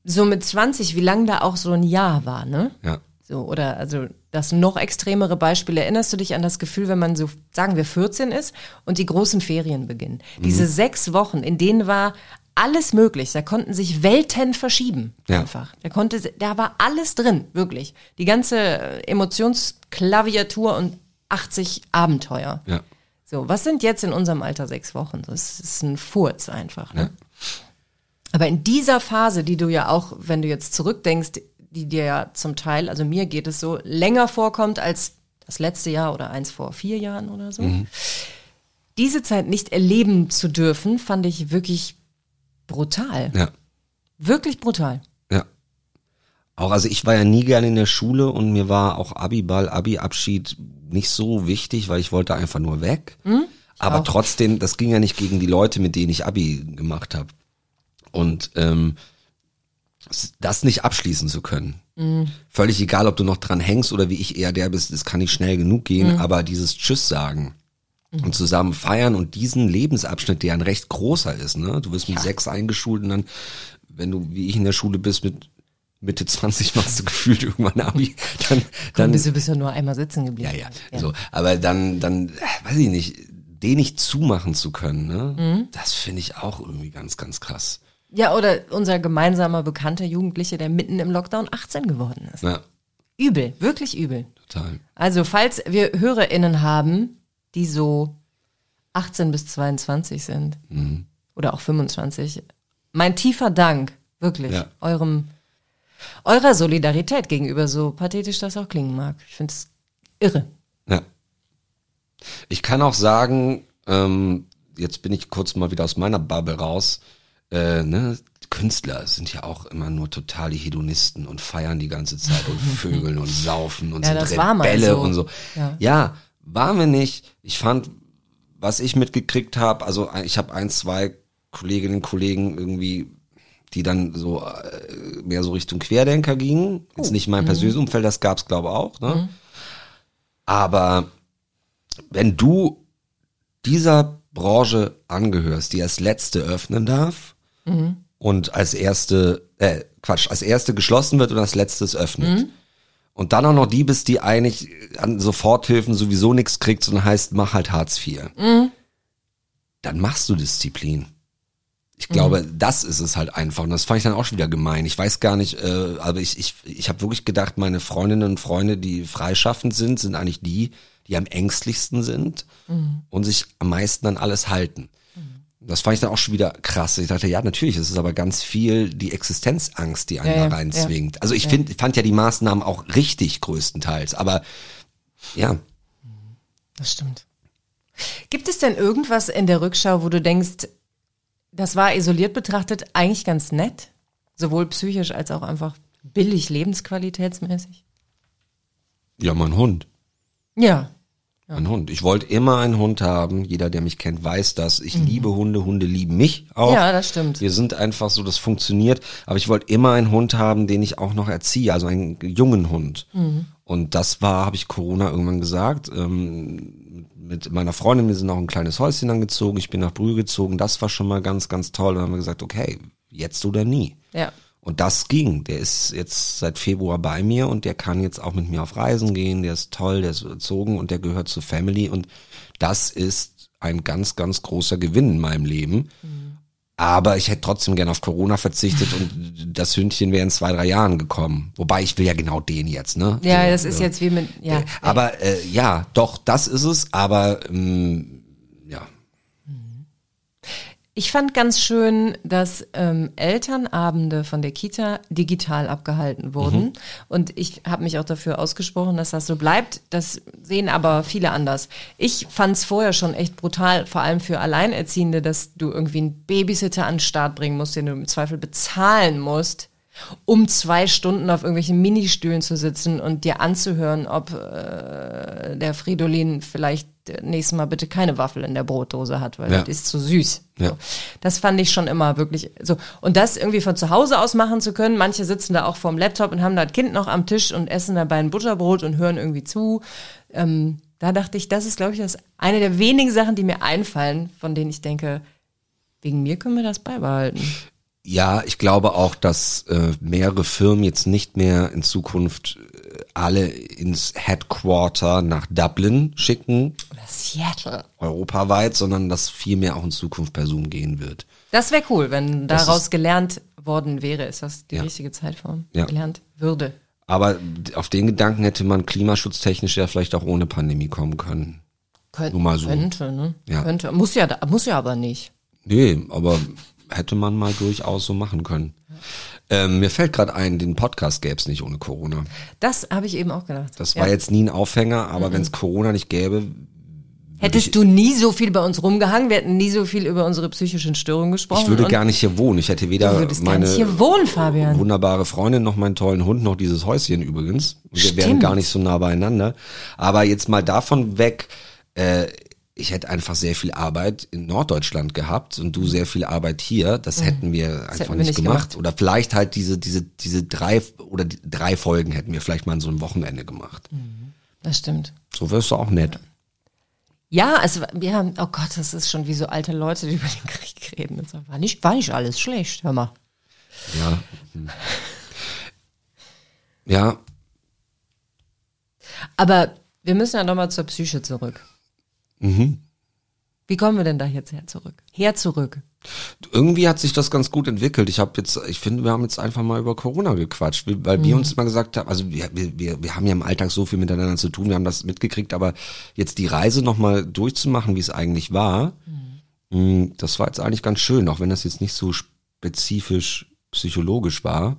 so mit 20, wie lang da auch so ein Jahr war, ne? Ja. So oder also das noch extremere Beispiel. Erinnerst du dich an das Gefühl, wenn man so, sagen wir 14 ist und die großen Ferien beginnen? Mhm. Diese sechs Wochen, in denen war alles möglich. Da konnten sich Welten verschieben. Ja. Einfach. Da konnte, da war alles drin, wirklich. Die ganze Emotionsklaviatur und 80 Abenteuer. Ja. So, was sind jetzt in unserem Alter sechs Wochen? Das ist ein Furz einfach. Ne? Ja. Aber in dieser Phase, die du ja auch, wenn du jetzt zurückdenkst, die dir ja zum Teil, also mir geht es so, länger vorkommt als das letzte Jahr oder eins vor vier Jahren oder so. Mhm. Diese Zeit nicht erleben zu dürfen, fand ich wirklich brutal. Ja. Wirklich brutal. Ja. Auch, also ich war ja nie gerne in der Schule und mir war auch Abiball, Abi-Abschied nicht so wichtig, weil ich wollte einfach nur weg. Mhm, Aber auch. trotzdem, das ging ja nicht gegen die Leute, mit denen ich Abi gemacht habe. Und ähm, das nicht abschließen zu können. Mhm. Völlig egal, ob du noch dran hängst oder wie ich eher der bist, das kann nicht schnell genug gehen, mhm. aber dieses Tschüss sagen. Und zusammen feiern und diesen Lebensabschnitt, der ein recht großer ist, ne? Du wirst mit ja. sechs eingeschult und dann wenn du wie ich in der Schule bist mit Mitte 20 machst du gefühlt irgendwann Abi, dann, dann, bist du bist ja nur einmal sitzen geblieben. ja, ja, so, aber dann, dann, äh, weiß ich nicht, den nicht zumachen zu können, ne, Mhm. das finde ich auch irgendwie ganz, ganz krass. Ja, oder unser gemeinsamer bekannter Jugendliche, der mitten im Lockdown 18 geworden ist. Ja, Übel, wirklich übel. total. Also, falls wir HörerInnen haben, die so 18 bis 22 sind Mhm. oder auch 25, mein tiefer Dank, wirklich, Ja. eurem, eurer Solidarität gegenüber, so pathetisch das auch klingen mag. Ich finde es irre. Ja. Ich kann auch sagen, ähm, jetzt bin ich kurz mal wieder aus meiner Bubble raus, äh, ne, Künstler sind ja auch immer nur totale Hedonisten und feiern die ganze Zeit und vögeln und saufen und Ja, sind das war mal Rebelle so. und so. Ja. ja, waren wir nicht. Ich fand, was ich mitgekriegt habe, also ich habe ein, zwei Kolleginnen und Kollegen irgendwie, die dann so äh, mehr so Richtung Querdenker gingen. Oh. Jetzt nicht mein persönliches Umfeld, das gab's glaube auch. Ne? Mhm. Aber wenn du dieser Branche angehörst, die als letzte öffnen darf und als erste, äh, Quatsch, als erste geschlossen wird und als letztes öffnet. Und dann auch noch die bist, die eigentlich an Soforthilfen sowieso nichts kriegt, sondern heißt, mach halt Hartz IV. Dann machst du Disziplin. Ich glaube, das ist es halt einfach. Und das fand ich dann auch schon wieder gemein. Ich weiß gar nicht, äh, aber ich, ich, ich habe wirklich gedacht, meine Freundinnen und Freunde, die freischaffend sind, sind eigentlich die, die am ängstlichsten sind und sich am meisten an alles halten. Das fand ich dann auch schon wieder krass. Ich dachte, ja, natürlich, es ist aber ganz viel die Existenzangst, die einen Ja, da ja, reinzwingt. Also ich find, fand ja die Maßnahmen auch richtig größtenteils, aber ja, Das stimmt. Gibt es denn irgendwas in der Rückschau, wo du denkst, das war isoliert betrachtet eigentlich ganz nett? Sowohl psychisch als auch einfach billig lebensqualitätsmäßig? ja, mein Hund. Ja. Ein Hund. Ich wollte immer einen Hund haben. Jeder, der mich kennt, weiß das. Ich liebe Hunde. Hunde lieben mich auch. Mhm. Ja, das stimmt. Wir sind einfach so, das funktioniert. Aber ich wollte immer einen Hund haben, den ich auch noch erziehe, also einen jungen Hund. Mhm. Und das war, habe ich Corona irgendwann gesagt. Ähm, mit meiner Freundin, wir sind auch ein kleines Häuschen angezogen. Ich bin nach Brühl gezogen. Das war schon mal ganz, ganz toll. Und dann haben wir gesagt, okay, jetzt oder nie. Ja. Und das ging. Der ist jetzt seit Februar bei mir und der kann jetzt auch mit mir auf Reisen gehen. Der ist toll, der ist erzogen und der gehört zur Family. Und das ist ein ganz, ganz großer Gewinn in meinem Leben. Aber ich hätte trotzdem gern auf Corona verzichtet und das Hündchen wäre in zwei, drei Jahren gekommen. Wobei ich will ja genau den jetzt, ne? Ja, das ist jetzt wie mit, ja. Aber äh, ja, doch, das ist es. Aber ähm, Ich fand ganz schön, dass ähm, Elternabende von der Kita digital abgehalten wurden. Und ich habe mich auch dafür ausgesprochen, dass das so bleibt. Das sehen aber viele anders. Ich fand es vorher schon echt brutal, vor allem für Alleinerziehende, dass du irgendwie einen Babysitter an den Start bringen musst, den du im Zweifel bezahlen musst, um zwei Stunden auf irgendwelchen Ministühlen zu sitzen und dir anzuhören, ob äh, der Fridolin vielleicht nächstes Mal bitte keine Waffel in der Brotdose hat, weil Ja. das ist zu süß. Ja. So. Das fand ich schon immer wirklich so. Und das irgendwie von zu Hause aus machen zu können, manche sitzen da auch vorm Laptop und haben das Kind noch am Tisch und essen dabei ein Butterbrot und hören irgendwie zu. Ähm, da dachte ich, das ist, glaube ich, das eine der wenigen Sachen, die mir einfallen, von denen ich denke, wegen mir können wir das beibehalten. Ja, ich glaube auch, dass äh, mehrere Firmen jetzt nicht mehr in Zukunft äh, alle ins Headquarter nach Dublin schicken, Oder Seattle. europaweit, sondern dass viel mehr auch in Zukunft per Zoom gehen wird. Das wäre cool, wenn Das daraus gelernt worden wäre. Ist das die Ja. richtige Zeitform? Ja. Gelernt würde. Aber auf den Gedanken hätte man klimaschutztechnisch ja vielleicht auch ohne Pandemie kommen können. Könnt, Nur mal so. Könnte, ne? Ja. Könnte. Muss ja, muss ja aber nicht. Nee, aber hätte man mal durchaus so machen können. Ähm, mir fällt gerade ein, den Podcast gäbe es nicht ohne Corona. Das habe ich eben auch gedacht. Das Ja. war jetzt nie ein Aufhänger, aber wenn es Corona nicht gäbe, Hättest du nie so viel bei uns rumgehangen, wir hätten nie so viel über unsere psychischen Störungen gesprochen. ich würde gar nicht hier wohnen. Ich hätte weder meine wohnen, Fabian. wunderbare Freundin noch meinen tollen Hund noch dieses Häuschen übrigens. Wir wären Stimmt. gar nicht so nah beieinander. Aber jetzt mal davon weg, äh, ich hätte einfach sehr viel Arbeit in Norddeutschland gehabt und du sehr viel Arbeit hier. Das hätten wir einfach Mhm. hätten wir nicht, nicht gemacht. gemacht. Oder vielleicht halt diese, diese, diese drei oder die drei Folgen hätten wir vielleicht mal an so einem Wochenende gemacht. Das stimmt. So wärst du auch nett. Ja, es war, ja, oh Gott, das ist schon wie so alte Leute, die über den Krieg reden. Und. War nicht, war nicht alles schlecht, hör mal. Ja. Ja, Aber wir müssen ja nochmal zur Psyche zurück. Mhm. Wie kommen wir denn da jetzt her zurück? Her zurück. irgendwie hat sich das ganz gut entwickelt. Ich habe jetzt, ich finde, wir haben jetzt einfach mal über Corona gequatscht, weil Mhm. wir uns immer gesagt haben, also wir, wir, wir, haben ja im Alltag so viel miteinander zu tun, wir haben das mitgekriegt, aber jetzt die Reise nochmal durchzumachen, wie es eigentlich war, mh, das war jetzt eigentlich ganz schön, auch wenn das jetzt nicht so spezifisch psychologisch war.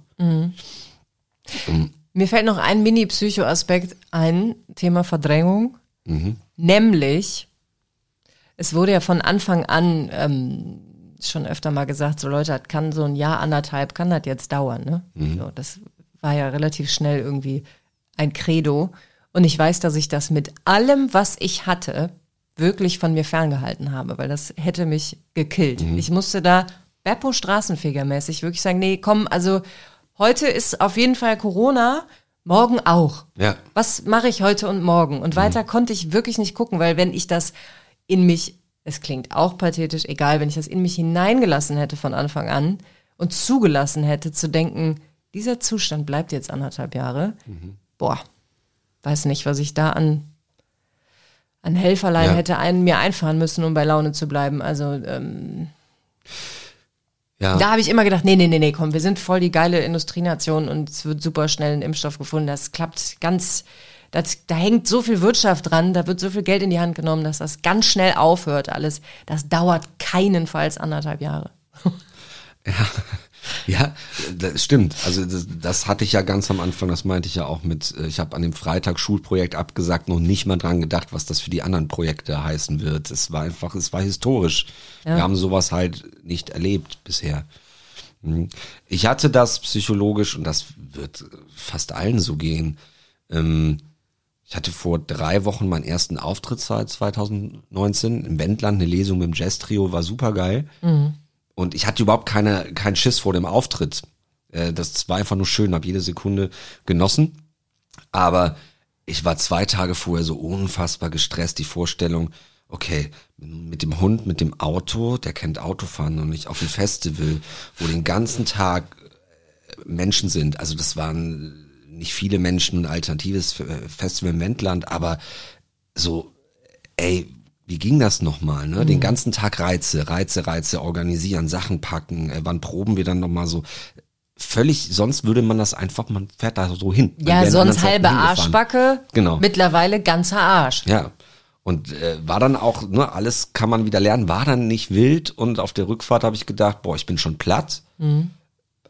Mir fällt noch ein Mini-Psycho-Aspekt ein, Thema Verdrängung. Nämlich, es wurde ja von Anfang an ähm, schon öfter mal gesagt, so Leute, das kann so ein Jahr, anderthalb, kann das jetzt dauern. Ne? So, das war ja relativ schnell irgendwie ein Credo. Und ich weiß, dass ich das mit allem, was ich hatte, wirklich von mir ferngehalten habe, weil das hätte mich gekillt. Ich musste da Beppo Straßenfegermäßig wirklich sagen, nee, komm, also heute ist auf jeden Fall Corona, morgen auch. Ja. Was mache ich heute und morgen? Und weiter konnte ich wirklich nicht gucken, weil wenn ich das in mich, es klingt auch pathetisch, egal, wenn ich das in mich hineingelassen hätte von Anfang an und zugelassen hätte zu denken, dieser Zustand bleibt jetzt anderthalb Jahre, boah, weiß nicht, was ich da an an Helferlein Ja. hätte einen mir einfahren müssen, um bei Laune zu bleiben. Also ähm, Ja. da habe ich immer gedacht, nee, nee, nee, nee, komm, wir sind voll die geile Industrienation und es wird super schnell ein Impfstoff gefunden. Das klappt ganz, das, da hängt so viel Wirtschaft dran, da wird so viel Geld in die Hand genommen, dass das ganz schnell aufhört alles. Das dauert keinenfalls anderthalb Jahre. Ja, das stimmt. Also das, das hatte ich ja ganz am Anfang, das meinte ich ja auch mit, äh, ich habe an dem Freitag Schulprojekt abgesagt, noch nicht mal dran gedacht, was das für die anderen Projekte heißen wird. Es war einfach, es war historisch. Wir haben sowas halt nicht erlebt bisher. Hm. Ich hatte das psychologisch, und das wird fast allen so gehen, ähm, ich hatte vor drei Wochen meinen ersten Auftritt seit 2019 im Wendland, eine Lesung mit dem Jazz-Trio, war super geil. Und ich hatte überhaupt keine, keinen Schiss vor dem Auftritt. Äh, Das war einfach nur schön, habe jede Sekunde genossen. Aber ich war zwei Tage vorher so unfassbar gestresst, die Vorstellung, okay, mit dem Hund, mit dem Auto, der kennt Autofahren noch nicht, auf ein Festival, wo den ganzen Tag äh, Menschen sind. Also das waren nicht viele Menschen, ein alternatives äh, Festival im Wendland, aber so, ey, wie ging das nochmal, ne? Den ganzen Tag Reize, Reize, Reize organisieren, Sachen packen, äh, wann proben wir dann nochmal so? Völlig, sonst würde man das einfach, man fährt da so hin. Ja, sonst halbe. Arschbacke, Genau. mittlerweile ganzer Arsch. Ja. Und äh, war dann auch, ne, alles kann man wieder lernen, war dann nicht wild und auf der Rückfahrt habe ich gedacht, boah, ich bin schon platt. Mhm.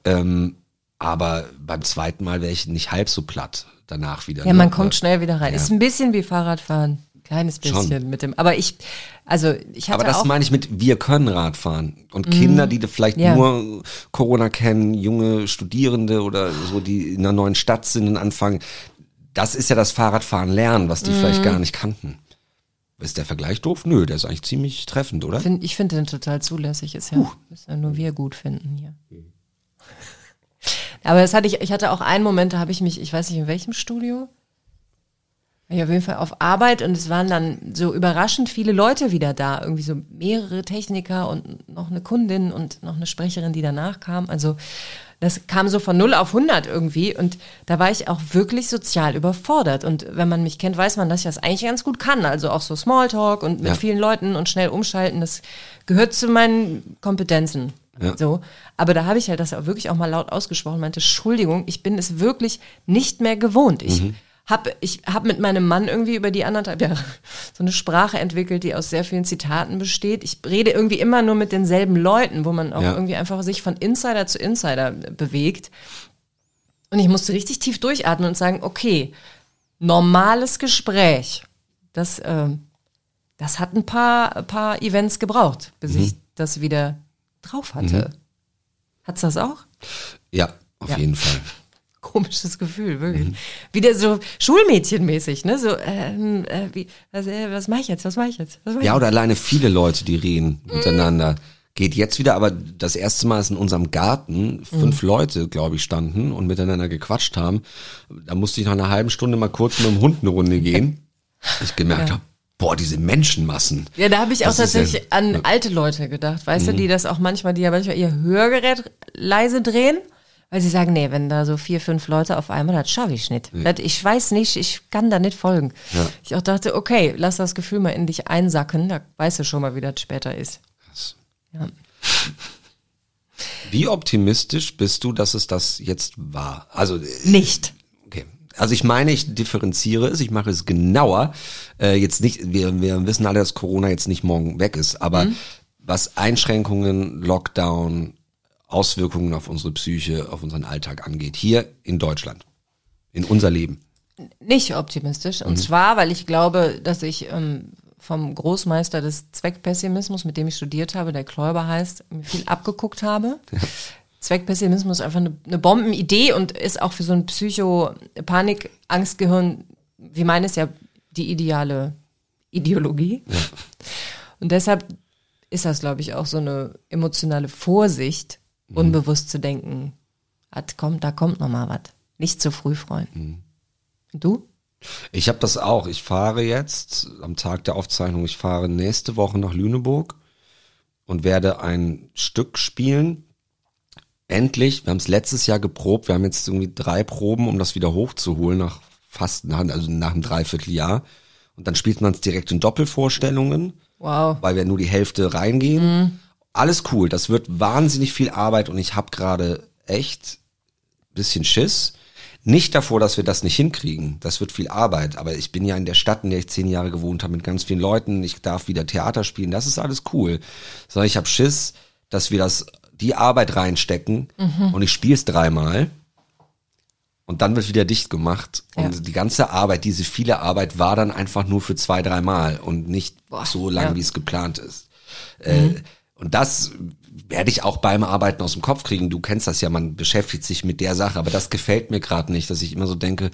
Ähm, aber beim zweiten Mal wäre ich nicht halb so platt danach wieder. Ja, ne? man kommt schnell wieder rein. Ja. Ist ein bisschen wie Fahrradfahren. Kleines bisschen Schon. mit dem. Aber ich, also ich hatte Aber das meine ich mit, wir können Radfahren. Und Kinder, die vielleicht Ja. nur Corona kennen, junge Studierende oder so, die in einer neuen Stadt sind und anfangen, das ist ja das Fahrradfahren lernen, was die vielleicht gar nicht kannten. Ist der Vergleich doof? Nö, der ist eigentlich ziemlich treffend, oder? Find, ich finde den total zulässig. Ist ja, müssen ja nur wir gut finden hier. Aber das hatte ich, ich hatte auch einen Moment, da habe ich mich, ich weiß nicht in welchem Studio, ich auf jeden Fall auf Arbeit und es waren dann so überraschend viele Leute wieder da. Irgendwie so mehrere Techniker und noch eine Kundin und noch eine Sprecherin, die danach kam. Also das kam so von 0 auf 100 irgendwie und da war ich auch wirklich sozial überfordert. Und wenn man mich kennt, weiß man, dass ich das eigentlich ganz gut kann. Also auch so Smalltalk und mit Ja. vielen Leuten und schnell umschalten, das gehört zu meinen Kompetenzen. Ja. So. Aber da habe ich halt das auch wirklich auch mal laut ausgesprochen, meinte, Entschuldigung, ich bin es wirklich nicht mehr gewohnt. Ich hab, ich hab mit meinem Mann irgendwie über die anderthalb Jahre so eine Sprache entwickelt, die aus sehr vielen Zitaten besteht. Ich rede irgendwie immer nur mit denselben Leuten, wo man auch Ja. irgendwie einfach sich von Insider zu Insider bewegt. Und ich musste richtig tief durchatmen und sagen, okay, normales Gespräch. Das, ähm, das hat ein paar, ein paar Events gebraucht, bis ich das wieder drauf hatte. Hat's das auch? Ja, auf Ja. jeden Fall. Komisches Gefühl, wirklich. Wieder so Schulmädchenmäßig, ne? So, ähm, äh, wie, was, äh, was mache ich jetzt? Was mache ich jetzt? Was mach ich Ja, oder alleine viele Leute, die reden miteinander. Geht jetzt wieder, aber das erste Mal ist in unserem Garten fünf Leute, glaube ich, standen und miteinander gequatscht haben. Da musste ich nach einer halben Stunde mal kurz mit dem Hund eine Runde gehen. Ich gemerkt Ja. habe, boah, diese Menschenmassen. Ja, da habe ich auch Das ja- tatsächlich an ja. Mhm. alte Leute gedacht, weißt du, die das auch manchmal, die ja manchmal ihr Hörgerät leise drehen, weil sie sagen, nee, wenn da so vier, fünf Leute auf einmal, das schaffe ich nicht. Das, ich weiß nicht, ich kann da nicht folgen. Ja. Ich auch dachte, okay, lass das Gefühl mal in dich einsacken, da weißt du schon mal, wie das später ist. Ja. Wie optimistisch bist du, dass es das jetzt war? Also, äh, Nicht. Also ich meine, ich differenziere es, ich mache es genauer. Äh, jetzt nicht, wir, wir wissen alle, dass Corona jetzt nicht morgen weg ist, aber was Einschränkungen, Lockdown, Auswirkungen auf unsere Psyche, auf unseren Alltag angeht, hier in Deutschland, in unser Leben. Nicht optimistisch. Mhm. Und zwar, weil ich glaube, dass ich ähm, vom Großmeister des Zweckpessimismus, mit dem ich studiert habe, der Kläuber heißt, viel abgeguckt habe. Zweckpessimismus ist einfach eine, eine Bombenidee und ist auch für so ein Psycho-Panik-Angstgehirn, wie meines ja, die ideale Ideologie. Und deshalb ist das, glaube ich, auch so eine emotionale Vorsicht, Mhm. unbewusst zu denken, "Hat kommt, da kommt noch mal was. Nicht zu früh freuen. Mhm. Und du? Ich habe das auch. Ich fahre jetzt am Tag der Aufzeichnung, ich fahre nächste Woche nach Lüneburg und werde ein Stück spielen. Endlich, wir haben es letztes Jahr geprobt, wir haben jetzt irgendwie drei Proben, um das wieder hochzuholen nach fast, nach, also nach einem Dreivierteljahr. Und dann spielt man es direkt in Doppelvorstellungen, Wow. weil wir nur die Hälfte reingehen. Alles cool, das wird wahnsinnig viel Arbeit und ich habe gerade echt bisschen Schiss. Nicht davor, dass wir das nicht hinkriegen. Das wird viel Arbeit. Aber ich bin ja in der Stadt, in der ich zehn Jahre gewohnt habe, mit ganz vielen Leuten. Ich darf wieder Theater spielen. Das ist alles cool. Sondern ich habe Schiss, dass wir das die Arbeit reinstecken und ich spiele es dreimal und dann wird wieder dicht gemacht. Und Ja. die ganze Arbeit, diese viele Arbeit war dann einfach nur für zwei, dreimal und nicht Boah, so lange, ja. wie es geplant ist. Äh, und das werde ich auch beim Arbeiten aus dem Kopf kriegen. Du kennst das ja, man beschäftigt sich mit der Sache, aber das gefällt mir gerade nicht, dass ich immer so denke,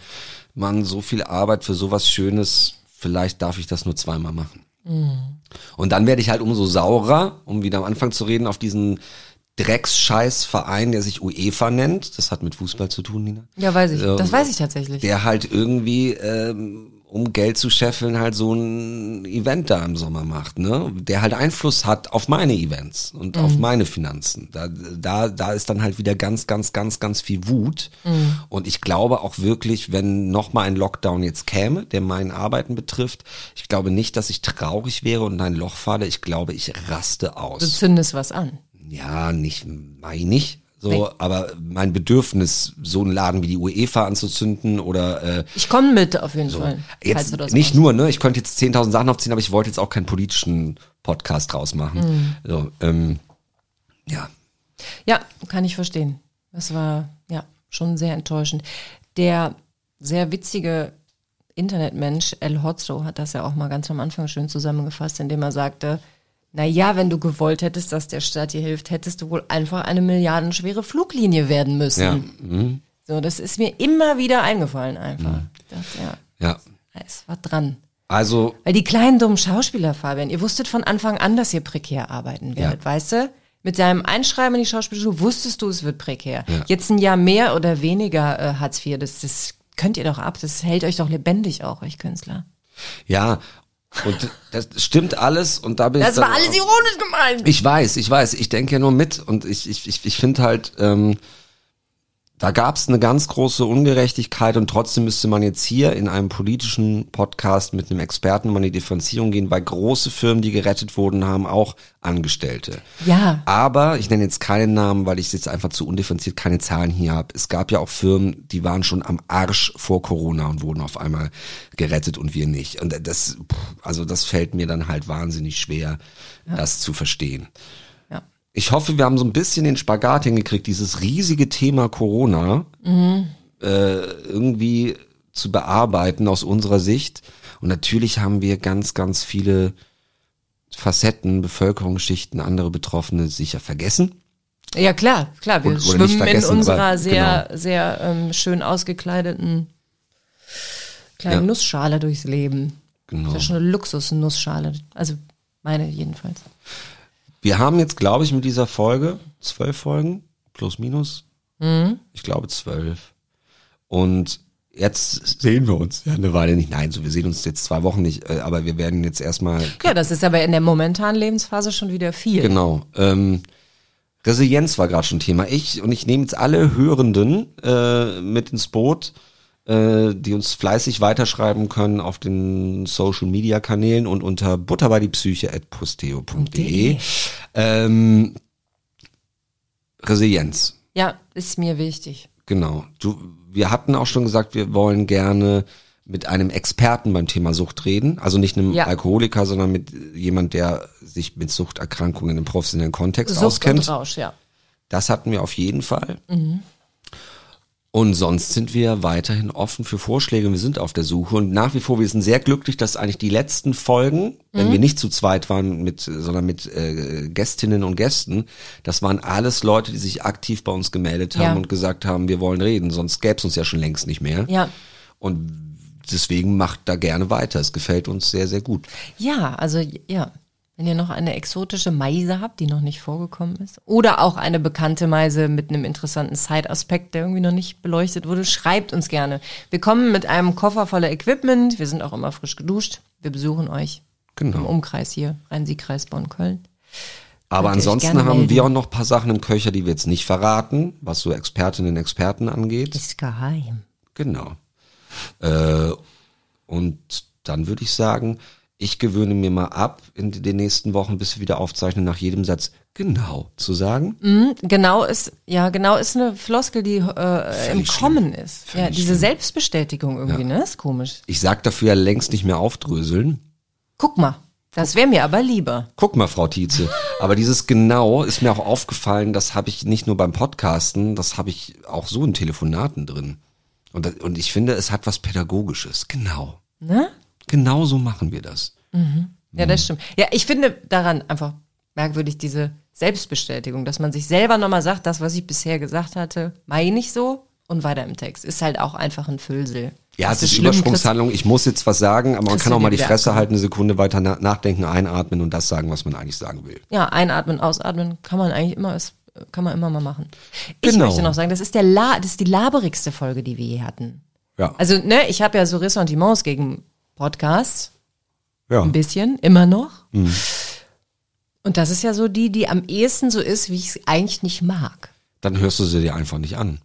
man, so viel Arbeit für sowas Schönes, vielleicht darf ich das nur zweimal machen. Und dann werde ich halt umso saurer, um wieder am Anfang zu reden, auf diesen Drecksscheiß-Verein, der sich UEFA nennt. Das hat mit Fußball zu tun, Nina. Ja, weiß ich. Ähm, Das weiß ich tatsächlich. Der halt irgendwie, ähm, um Geld zu scheffeln, halt so ein Event da im Sommer macht, ne? Der halt Einfluss hat auf meine Events und auf meine Finanzen. Da, da, da ist dann halt wieder ganz, ganz, ganz, ganz viel Wut. Und ich glaube auch wirklich, wenn nochmal ein Lockdown jetzt käme, der mein Arbeiten betrifft, ich glaube nicht, dass ich traurig wäre und in ein Loch falle. Ich glaube, ich raste Du aus. zündest was an. Ja, nicht, meine ich. So, Nee. aber mein Bedürfnis, so einen Laden wie die UEFA anzuzünden oder äh, Ich komme mit auf jeden Fall. falls Jetzt nicht machst. nur, ne? Ich könnte jetzt 10.000 Sachen aufziehen, aber ich wollte jetzt auch keinen politischen Podcast draus machen. Mhm. So, ähm, ja. Ja, kann ich verstehen. Das war ja schon sehr enttäuschend. Der sehr witzige Internetmensch El Hotzo hat das ja auch mal ganz am Anfang schön zusammengefasst, indem er sagte, na ja, wenn du gewollt hättest, dass der Staat dir hilft, hättest du wohl einfach eine milliardenschwere Fluglinie werden müssen. Ja. Mhm. So, das ist mir immer wieder eingefallen einfach. Ich dachte, ja, Ja. es war dran. Also, Weil die kleinen dummen Schauspieler, Fabian, ihr wusstet von Anfang an, dass ihr prekär arbeiten werdet, weißt du? Mit seinem Einschreiben in die Schauspielschule wusstest du, es wird prekär. Ja. Jetzt ein Jahr mehr oder weniger äh, Hartz IV, das, das könnt ihr doch ab, das hält euch doch lebendig auch, euch Künstler. ja. Und das stimmt alles und da bin Das ich dann war alles ironisch gemeint. Ich weiß, ich weiß, ich denke ja nur mit und ich, ich, ich, ich finde halt, ähm, da gab es eine ganz große Ungerechtigkeit und trotzdem müsste man jetzt hier in einem politischen Podcast mit einem Experten mal in die Differenzierung gehen, weil große Firmen, die gerettet wurden, haben auch Angestellte. Ja. Aber ich nenne jetzt keinen Namen, weil ich jetzt einfach zu undifferenziert keine Zahlen hier habe. Es gab ja auch Firmen, die waren schon am Arsch vor Corona und wurden auf einmal gerettet und wir nicht. Und das, also das fällt mir dann halt wahnsinnig schwer, das zu verstehen. Ich hoffe, wir haben so ein bisschen den Spagat hingekriegt, dieses riesige Thema Corona äh, irgendwie zu bearbeiten aus unserer Sicht. Und natürlich haben wir ganz, ganz viele Facetten, Bevölkerungsschichten, andere Betroffene sicher vergessen. Ja, klar, klar. Wir nicht schwimmen in unserer aber sehr, sehr ähm, schön ausgekleideten kleinen Ja. Nussschale durchs Leben. Genau. Das ist ja schon eine Luxus-Nussschale. Also meine jedenfalls. Wir haben jetzt, glaube ich, mit dieser Folge zwölf Folgen, plus minus. Ich glaube zwölf. Und Jetzt sehen wir uns ja eine Weile nicht. Nein, so wir sehen uns jetzt zwei Wochen nicht, äh, aber wir werden jetzt erstmal Ja, das ist aber in der momentanen Lebensphase schon wieder viel. Genau. Ähm, Resilienz war gerade schon Thema. Ich und ich nehme jetzt alle Hörenden äh, mit ins Boot, äh, die uns fleißig weiterschreiben können auf den Social Media Kanälen und unter butterbeidiepsyche@posteo.de. Ähm, Resilienz. Ja, ist mir wichtig. Genau. Du, wir hatten auch schon gesagt, wir wollen gerne mit einem Experten beim Thema Sucht reden. Also nicht einem Ja. Alkoholiker, sondern mit jemand, der sich mit Suchterkrankungen im professionellen Kontext Sucht auskennt. und Rausch, ja. Das hatten wir auf jeden Fall. Und sonst sind wir weiterhin offen für Vorschläge. Wir sind auf der Suche und nach wie vor, wir sind sehr glücklich, dass eigentlich die letzten Folgen, wenn wir nicht zu zweit waren, mit, sondern mit äh, Gästinnen und Gästen, das waren alles Leute, die sich aktiv bei uns gemeldet haben Ja. und gesagt haben, wir wollen reden, sonst gäbe es uns ja schon längst nicht mehr. Ja. Und deswegen macht da gerne weiter. Es gefällt uns sehr, sehr gut. Ja, also ja. Wenn ihr noch eine exotische Meise habt, die noch nicht vorgekommen ist, oder auch eine bekannte Meise mit einem interessanten Side-Aspekt, der irgendwie noch nicht beleuchtet wurde, schreibt uns gerne. Wir kommen mit einem Koffer voller Equipment. Wir sind auch immer frisch geduscht. Wir besuchen euch im Genau. Umkreis hier, Rhein-Sieg-Kreis, Bonn-Köln. Aber Könnt ansonsten haben melden. wir auch noch ein paar Sachen im Köcher, die wir jetzt nicht verraten, was so Expertinnen und Experten angeht. Ist geheim. Genau. Äh, und dann würde ich sagen, ich gewöhne mir mal ab, in den nächsten Wochen, bis wir wieder aufzeichnen, nach jedem Satz genau zu sagen. Mhm, Genau ist, ja, genau ist eine Floskel, die äh, im schlimm. Kommen ist. Ja, Völlig diese schlimm. Selbstbestätigung irgendwie, ne? Ist komisch. Ich sag dafür ja längst nicht mehr aufdröseln. Guck mal, das wäre mir aber lieber. Guck mal, Frau Tietze. Aber dieses genau ist mir auch aufgefallen, das habe ich nicht nur beim Podcasten, das habe ich auch so in Telefonaten drin. Und, und ich finde, es hat was Pädagogisches. Genau. Ne? Genau so machen wir das. Ja, das stimmt. Ja, ich finde daran einfach merkwürdig diese Selbstbestätigung, dass man sich selber nochmal sagt, das, was ich bisher gesagt hatte, meine ich so und weiter im Text. Ist halt auch einfach ein Füllsel. Ja, Das es ist Übersprungshandlung. Ich muss jetzt was sagen, aber man kann auch mal die Fresse halten, eine Sekunde weiter na nachdenken, einatmen und das sagen, was man eigentlich sagen will. Ja, einatmen, ausatmen kann man eigentlich immer, ist, kann man immer mal machen. Ich Genau. möchte noch sagen, das ist der La, das ist die laberigste Folge, die wir je hatten. Ja. Also, ne, ich habe ja so Ressentiments gegen Podcasts, ja. ein bisschen, immer noch. Mhm. Und das ist ja so die, die am ehesten so ist, wie ich es eigentlich nicht mag. Dann hörst du sie dir einfach nicht an.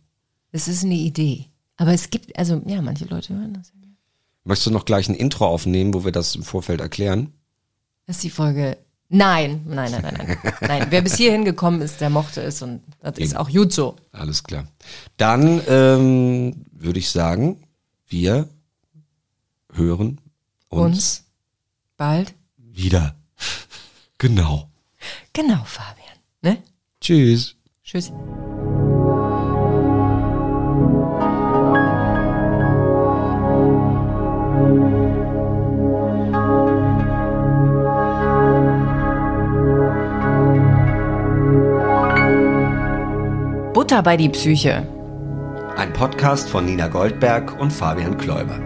Das ist eine Idee. Aber es gibt, also, ja, manche Leute hören das. Möchtest du noch gleich ein Intro aufnehmen, wo wir das im Vorfeld erklären? Das ist die Folge. Nein, nein, nein, nein, nein. nein. Wer bis hierhin gekommen ist, der mochte es und das ist auch gut so. Alles klar. Dann ähm, würde ich sagen, wir hören Uns bald. wieder. Genau. Genau, Fabian. Ne? Tschüss. Tschüss. Butter bei die Psyche. Ein Podcast von Nina Goldberg und Fabian Kläuber.